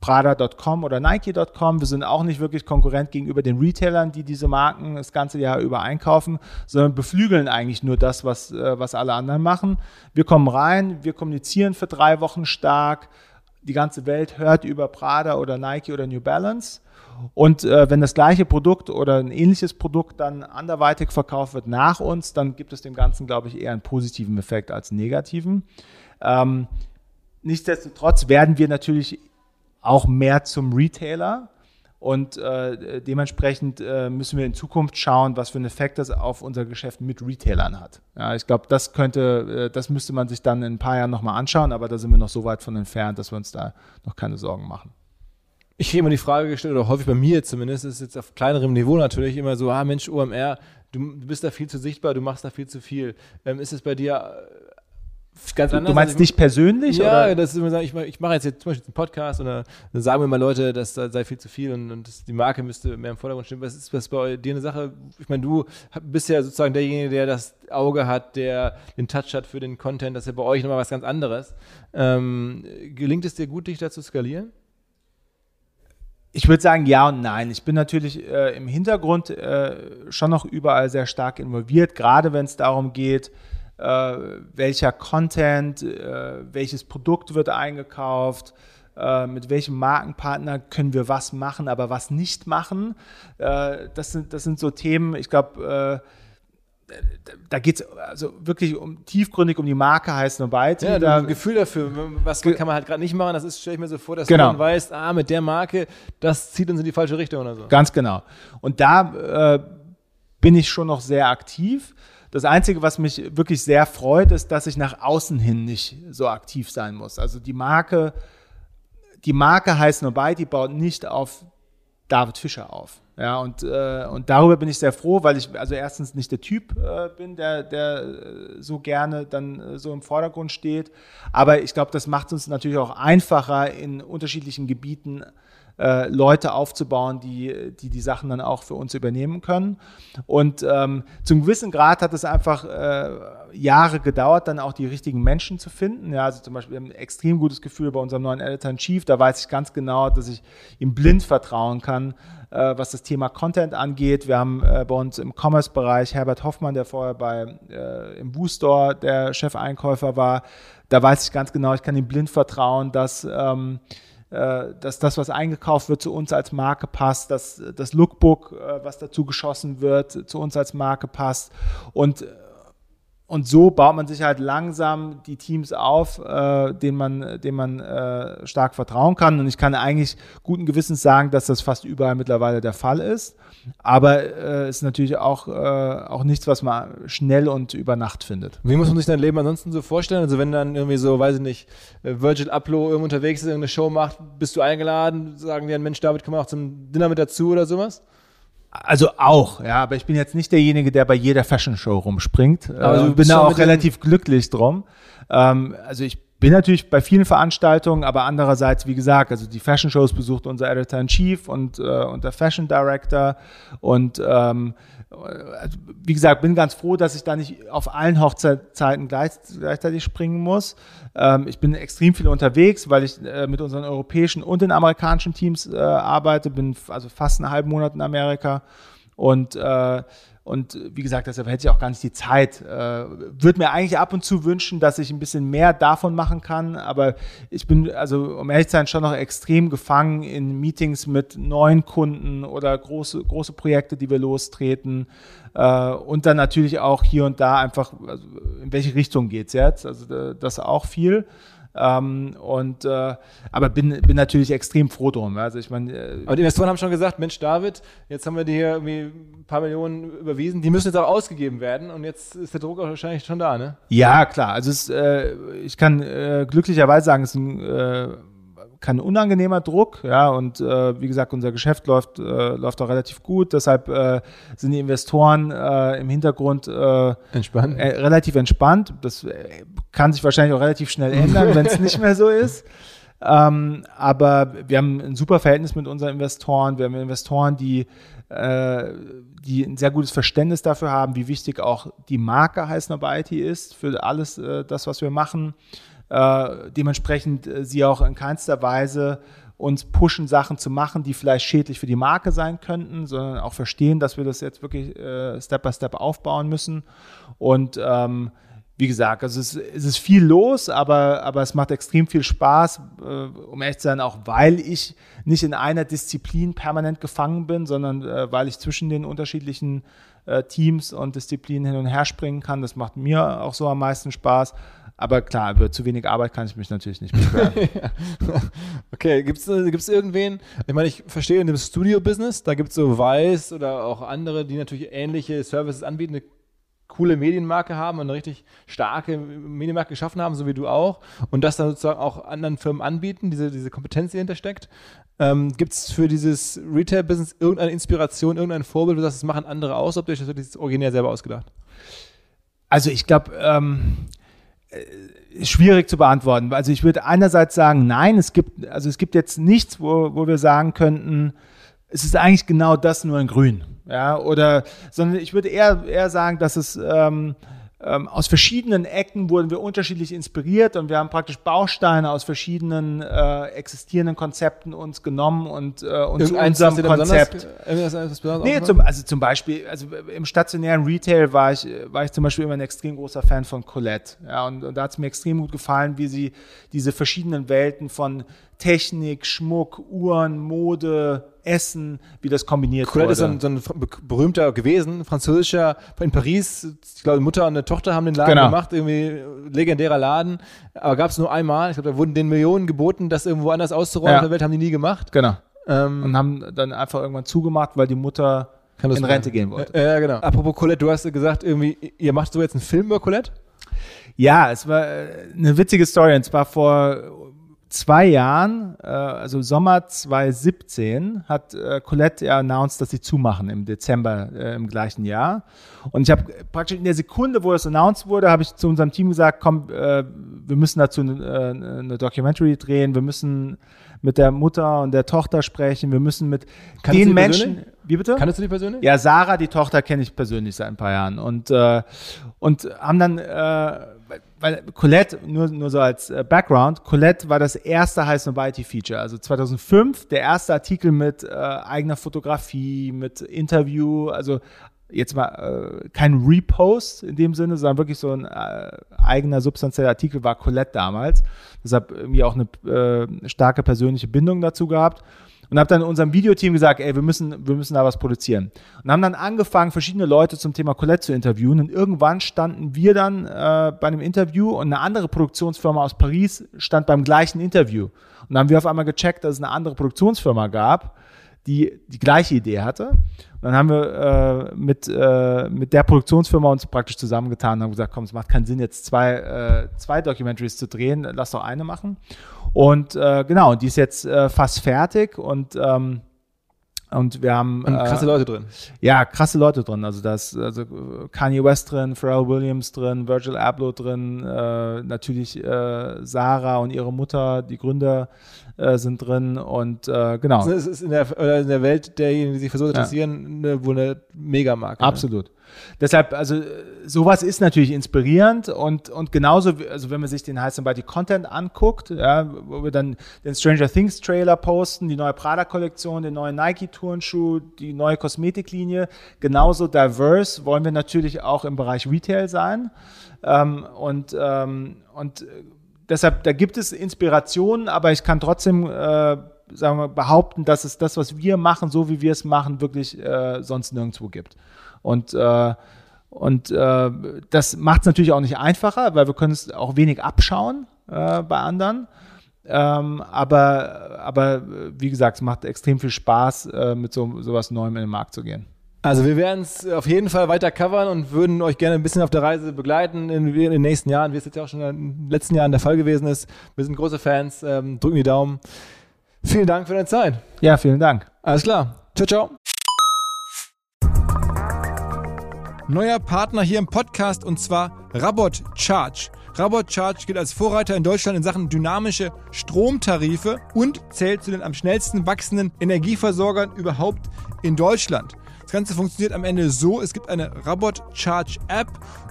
Prada.com oder Nike.com. Wir sind auch nicht wirklich Konkurrent gegenüber den Retailern, die diese Marken das ganze Jahr über einkaufen, sondern beflügeln eigentlich nur das, was, äh, was alle anderen machen. Wir kommen rein, wir kommunizieren für drei Wochen stark. Die ganze Welt hört über Prada oder Nike oder New Balance. Und äh, wenn das gleiche Produkt oder ein ähnliches Produkt dann anderweitig verkauft wird nach uns, dann gibt es dem Ganzen, glaube ich, eher einen positiven Effekt als einen negativen. Ähm, nichtsdestotrotz werden wir natürlich auch mehr zum Retailer und äh, dementsprechend äh, müssen wir in Zukunft schauen, was für einen Effekt das auf unser Geschäft mit Retailern hat. Ja, ich glaube, das könnte, äh, das müsste man sich dann in ein paar Jahren nochmal anschauen, aber da sind wir noch so weit von entfernt, dass wir uns da noch keine Sorgen machen. Ich kriege immer die Frage gestellt, oder häufig bei mir zumindest, ist jetzt auf kleinerem Niveau natürlich immer so, ah Mensch, OMR, du, bist da viel zu sichtbar, du machst da viel zu viel. Ähm, ist es bei dir ganz anders. Du meinst also, dich persönlich? Ja, oder? das ist immer so, ich, ich mache jetzt, jetzt zum Beispiel einen Podcast und dann sagen mir mal Leute, das sei viel zu viel und, und das, die Marke müsste mehr im Vordergrund stehen. Was ist was bei dir eine Sache? Ich meine, du bist ja sozusagen derjenige, der das Auge hat, der den Touch hat für den Content. Das ist ja bei euch nochmal was ganz anderes. Ähm, gelingt es dir gut, dich da zu skalieren? Ich würde sagen ja und nein. Ich bin natürlich äh, im Hintergrund äh, schon noch überall sehr stark involviert, gerade wenn es darum geht, welcher Content, äh, welches Produkt wird eingekauft, äh, mit welchem Markenpartner können wir was machen, aber was nicht machen. Äh, das, sind, das sind so Themen, ich glaube, äh, da geht es also wirklich um tiefgründig um die Marke heißt nur Byte. Ja, da ein Gefühl dafür, was kann man halt gerade nicht machen, das ist, stelle ich mir so vor, dass genau. man weiß, ah, mit der Marke, das zieht uns in die falsche Richtung oder so. Ganz genau. Und da äh, bin ich schon noch sehr aktiv. Das Einzige, was mich wirklich sehr freut, ist, dass ich nach außen hin nicht so aktiv sein muss. Also die Marke, die Marke heißt Nobody, die baut nicht auf David Fischer auf. Ja, und, äh, und darüber bin ich sehr froh, weil ich also erstens nicht der Typ äh, bin, der, der äh, so gerne dann äh, so im Vordergrund steht. Aber ich glaube, das macht uns natürlich auch einfacher in unterschiedlichen Gebieten äh, Leute aufzubauen, die, die die Sachen dann auch für uns übernehmen können. Und ähm, zum gewissen Grad hat es einfach äh, Jahre gedauert, dann auch die richtigen Menschen zu finden. Ja, also zum Beispiel wir haben ein extrem gutes Gefühl bei unserem neuen Editor in Chief. Da weiß ich ganz genau, dass ich ihm blind vertrauen kann, äh, was das Thema Content angeht. Wir haben äh, bei uns im Commerce-Bereich Herbert Hoffmann, der vorher bei äh, im Boostore der Chefeinkäufer war. Da weiß ich ganz genau, ich kann ihm blind vertrauen, dass ähm, äh, dass das, was eingekauft wird, zu uns als Marke passt, dass das Lookbook, äh, was dazu geschossen wird, zu uns als Marke passt. Und und so baut man sich halt langsam die Teams auf, äh, denen man, denen man äh, stark vertrauen kann. Und ich kann eigentlich guten Gewissens sagen, dass das fast überall mittlerweile der Fall ist. Aber äh, ist natürlich auch, äh, auch nichts, was man schnell und über Nacht findet. Wie muss man sich dein Leben ansonsten so vorstellen? Also wenn dann irgendwie so, weiß ich nicht, äh, Virgil Abloh irgendwo unterwegs ist, irgendeine Show macht, bist du eingeladen, sagen dir, Mensch, David, komm auch zum Dinner mit dazu oder sowas? Also auch, ja, aber ich bin jetzt nicht derjenige, der bei jeder Fashion Show rumspringt. Also äh, bin da auch relativ glücklich drum. Ähm, also ich bin natürlich bei vielen Veranstaltungen, aber andererseits, wie gesagt, also die Fashion Shows besucht unser Editor in Chief und, äh, und der Fashion Director. Und ähm, also, wie gesagt, bin ganz froh, dass ich da nicht auf allen Hochzeiten gleich, gleichzeitig springen muss. Ähm, ich bin extrem viel unterwegs, weil ich äh, mit unseren europäischen und den amerikanischen Teams äh, arbeite, bin also fast einen halben Monat in Amerika. Und äh, Und wie gesagt, deshalb hätte ich auch gar nicht die Zeit. Äh, Würde mir eigentlich ab und zu wünschen, dass ich ein bisschen mehr davon machen kann. Aber ich bin, also um ehrlich zu sein, schon noch extrem gefangen in Meetings mit neuen Kunden oder große, große Projekte, die wir lostreten. Äh, und dann natürlich auch hier und da einfach, also in welche Richtung geht's jetzt? Also das auch viel. Ähm, und äh, aber bin, bin natürlich extrem froh drum. Also ich meine. Äh, aber die Investoren haben schon gesagt, Mensch, David, jetzt haben wir dir hier irgendwie ein paar Millionen überwiesen, die müssen jetzt auch ausgegeben werden und jetzt ist der Druck auch wahrscheinlich schon da, ne? Ja, klar. Also es, äh, ich kann äh, glücklicherweise sagen, es ist ein äh, kein unangenehmer Druck, ja, und äh, wie gesagt, unser Geschäft läuft, äh, läuft auch relativ gut, deshalb äh, sind die Investoren äh, im Hintergrund äh, entspannt. Äh, relativ entspannt. Das kann sich wahrscheinlich auch relativ schnell ändern, wenn es nicht mehr so ist. Ähm, aber wir haben ein super Verhältnis mit unseren Investoren. Wir haben Investoren, die, die ein sehr gutes Verständnis dafür haben, wie wichtig auch die Marke Heißner bei IT ist für alles das, was wir machen äh, dementsprechend äh, sie auch in keinster Weise uns pushen, Sachen zu machen, die vielleicht schädlich für die Marke sein könnten, sondern auch verstehen, dass wir das jetzt wirklich äh, Step by Step aufbauen müssen. Und ähm, wie gesagt, also es, es, ist viel los, aber, aber es macht extrem viel Spaß, äh, um ehrlich zu sein, auch weil ich nicht in einer Disziplin permanent gefangen bin, sondern äh, weil ich zwischen den unterschiedlichen äh, Teams und Disziplinen hin und her springen kann. Das macht mir auch so am meisten Spaß. Aber klar, über zu wenig Arbeit kann ich mich natürlich nicht beschweren. okay, gibt es irgendwen? Ich meine, ich verstehe in dem Studio-Business, da gibt es so Weiß oder auch andere, die natürlich ähnliche Services anbieten, coole Medienmarke haben und eine richtig starke Medienmarke geschaffen haben, so wie du auch, und das dann sozusagen auch anderen Firmen anbieten, diese, diese Kompetenz, die hinter steckt. Ähm, Gibt es für dieses Retail-Business irgendeine Inspiration, irgendein Vorbild, wo das machen andere aus, ob du das wirklich originär selber ausgedacht? Also ich glaube, ähm, äh, schwierig zu beantworten. Also ich würde einerseits sagen, nein, es gibt, also es gibt jetzt nichts, wo, wo wir sagen könnten, es ist eigentlich genau das nur in Grün. Ja, oder, sondern ich würde eher, eher sagen, dass es ähm, ähm, aus verschiedenen Ecken wurden wir unterschiedlich inspiriert und wir haben praktisch Bausteine aus verschiedenen äh, existierenden Konzepten uns genommen und äh, uns zu unserem Konzept. Nee, zum, also zum Beispiel, also im stationären Retail war ich, war ich zum Beispiel immer ein extrem großer Fan von Colette. Ja, und, und da hat es mir extrem gut gefallen, wie sie diese verschiedenen Welten von Technik, Schmuck, Uhren, Mode, Essen, wie das kombiniert Colette wurde. ist so ein, so ein berühmter gewesen, französischer, in Paris, ich glaube, Mutter und eine Tochter haben den Laden genau. gemacht, irgendwie legendärer Laden, aber gab es nur einmal, ich glaube, da wurden den Millionen geboten, das irgendwo anders auszurollen ja. auf der Welt, haben die nie gemacht. Genau. Ähm, und haben dann einfach irgendwann zugemacht, weil die Mutter in Rente gehen wollte. Ja, genau. Apropos Colette, du hast gesagt, irgendwie, ihr macht so jetzt einen Film über Colette? Ja, es war äh, eine witzige Story. Und zwar vor zwei Jahren, äh, also Sommer 2017, hat äh, Colette ja announced, dass sie zumachen im Dezember äh, im gleichen Jahr. Und ich habe praktisch in der Sekunde, wo das announced wurde, habe ich zu unserem Team gesagt, komm, äh, wir müssen dazu eine, eine Documentary drehen, wir müssen mit der Mutter und der Tochter sprechen, wir müssen mit Kannst den Menschen. Persönlich? Wie bitte? Kannst du die persönlich? Ja, Sarah, die Tochter, kenne ich persönlich seit ein paar Jahren. Und, äh, und haben dann äh, weil Colette, nur, nur so als äh, Background, Colette war das erste High Snobiety Feature. Also 2005, der erste Artikel mit äh, eigener Fotografie, mit Interview, also jetzt mal äh, kein Repost in dem Sinne, sondern wirklich so ein äh, eigener substanzieller Artikel war Colette damals. Deshalb irgendwie auch eine äh, starke persönliche Bindung dazu gehabt und habe dann unserem Videoteam gesagt, ey, wir müssen, wir müssen da was produzieren. Und haben dann angefangen, verschiedene Leute zum Thema Colette zu interviewen. Und irgendwann standen wir dann äh, bei einem Interview und eine andere Produktionsfirma aus Paris stand beim gleichen Interview. Und dann haben wir auf einmal gecheckt, dass es eine andere Produktionsfirma gab, die die gleiche Idee hatte. Dann haben wir äh, mit, äh, mit der Produktionsfirma uns praktisch zusammengetan und haben gesagt, komm, es macht keinen Sinn, jetzt zwei, äh, zwei Documentaries zu drehen, lass doch eine machen. Und äh, genau, die ist jetzt äh, fast fertig und ähm, und wir haben und krasse äh, Leute drin. Ja, krasse Leute drin. Also da ist also Kanye West drin, Pharrell Williams drin, Virgil Abloh drin, äh, natürlich äh, Sarah und ihre Mutter, die Gründer äh, sind drin und äh, genau. Es ist in der, in der Welt derjenigen, die sich für so interessieren, ja. eine, wohl eine Megamarke. Absolut. Ne? Deshalb, also sowas ist natürlich inspirierend und, und genauso, also wenn man sich den Heißen Body Content anguckt, ja, wo wir dann den Stranger Things Trailer posten, die neue Prada-Kollektion, den neuen Nike-Turnschuh, die neue Kosmetiklinie, genauso diverse wollen wir natürlich auch im Bereich Retail sein. Ähm, und, ähm, und deshalb, da gibt es Inspirationen, aber ich kann trotzdem äh, sagen wir, behaupten, dass es das, was wir machen, so wie wir es machen, wirklich äh, sonst nirgendwo gibt. Und, äh, und äh, das macht es natürlich auch nicht einfacher, weil wir können es auch wenig abschauen äh, bei anderen. Ähm, aber, aber wie gesagt, es macht extrem viel Spaß, äh, mit so sowas Neuem in den Markt zu gehen. Also wir werden es auf jeden Fall weiter covern und würden euch gerne ein bisschen auf der Reise begleiten in, in den nächsten Jahren, wie es jetzt ja auch schon in den letzten Jahren der Fall gewesen ist. Wir sind große Fans, ähm, drücken die Daumen. Vielen Dank für deine Zeit. Ja, vielen Dank. Alles klar. Ciao, ciao. Neuer Partner hier im Podcast und zwar Rabot Charge. Rabot Charge gilt als Vorreiter in Deutschland in Sachen dynamische Stromtarife und zählt zu den am schnellsten wachsenden Energieversorgern überhaupt in Deutschland. Das Ganze funktioniert am Ende so, es gibt eine Rabot Charge App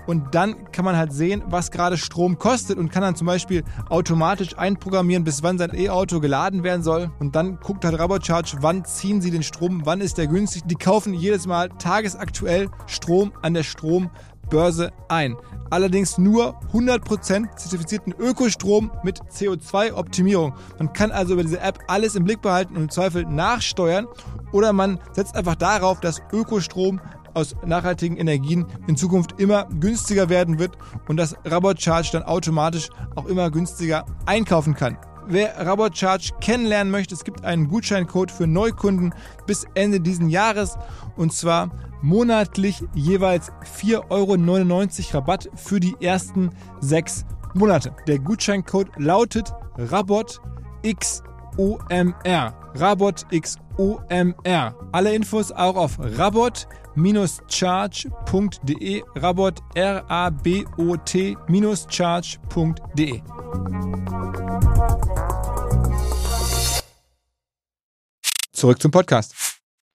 und dann kann man halt sehen, was gerade Strom kostet und kann dann zum Beispiel automatisch einprogrammieren, bis wann sein E-Auto geladen werden soll. Und dann guckt halt Rabot Charge, wann ziehen sie den Strom, wann ist der günstig. Die kaufen jedes Mal tagesaktuell Strom an der Strombörse ein. Allerdings nur 100% zertifizierten Ökostrom mit CO2-Optimierung. Man kann also über diese App alles im Blick behalten und im Zweifel nachsteuern oder man setzt einfach darauf, dass Ökostrom aus nachhaltigen Energien in Zukunft immer günstiger werden wird und dass Rabot Charge dann automatisch auch immer günstiger einkaufen kann. Wer Rabot Charge kennenlernen möchte, es gibt einen Gutscheincode für Neukunden bis Ende diesen Jahres und zwar monatlich jeweils 4,99 Euro Rabatt für die ersten sechs Monate. Der Gutscheincode lautet RabotXOMR. RabotXOMR. Alle Infos auch auf rabot-charge.de. Rabot R-A-B-O-T-charge.de. Zurück zum Podcast.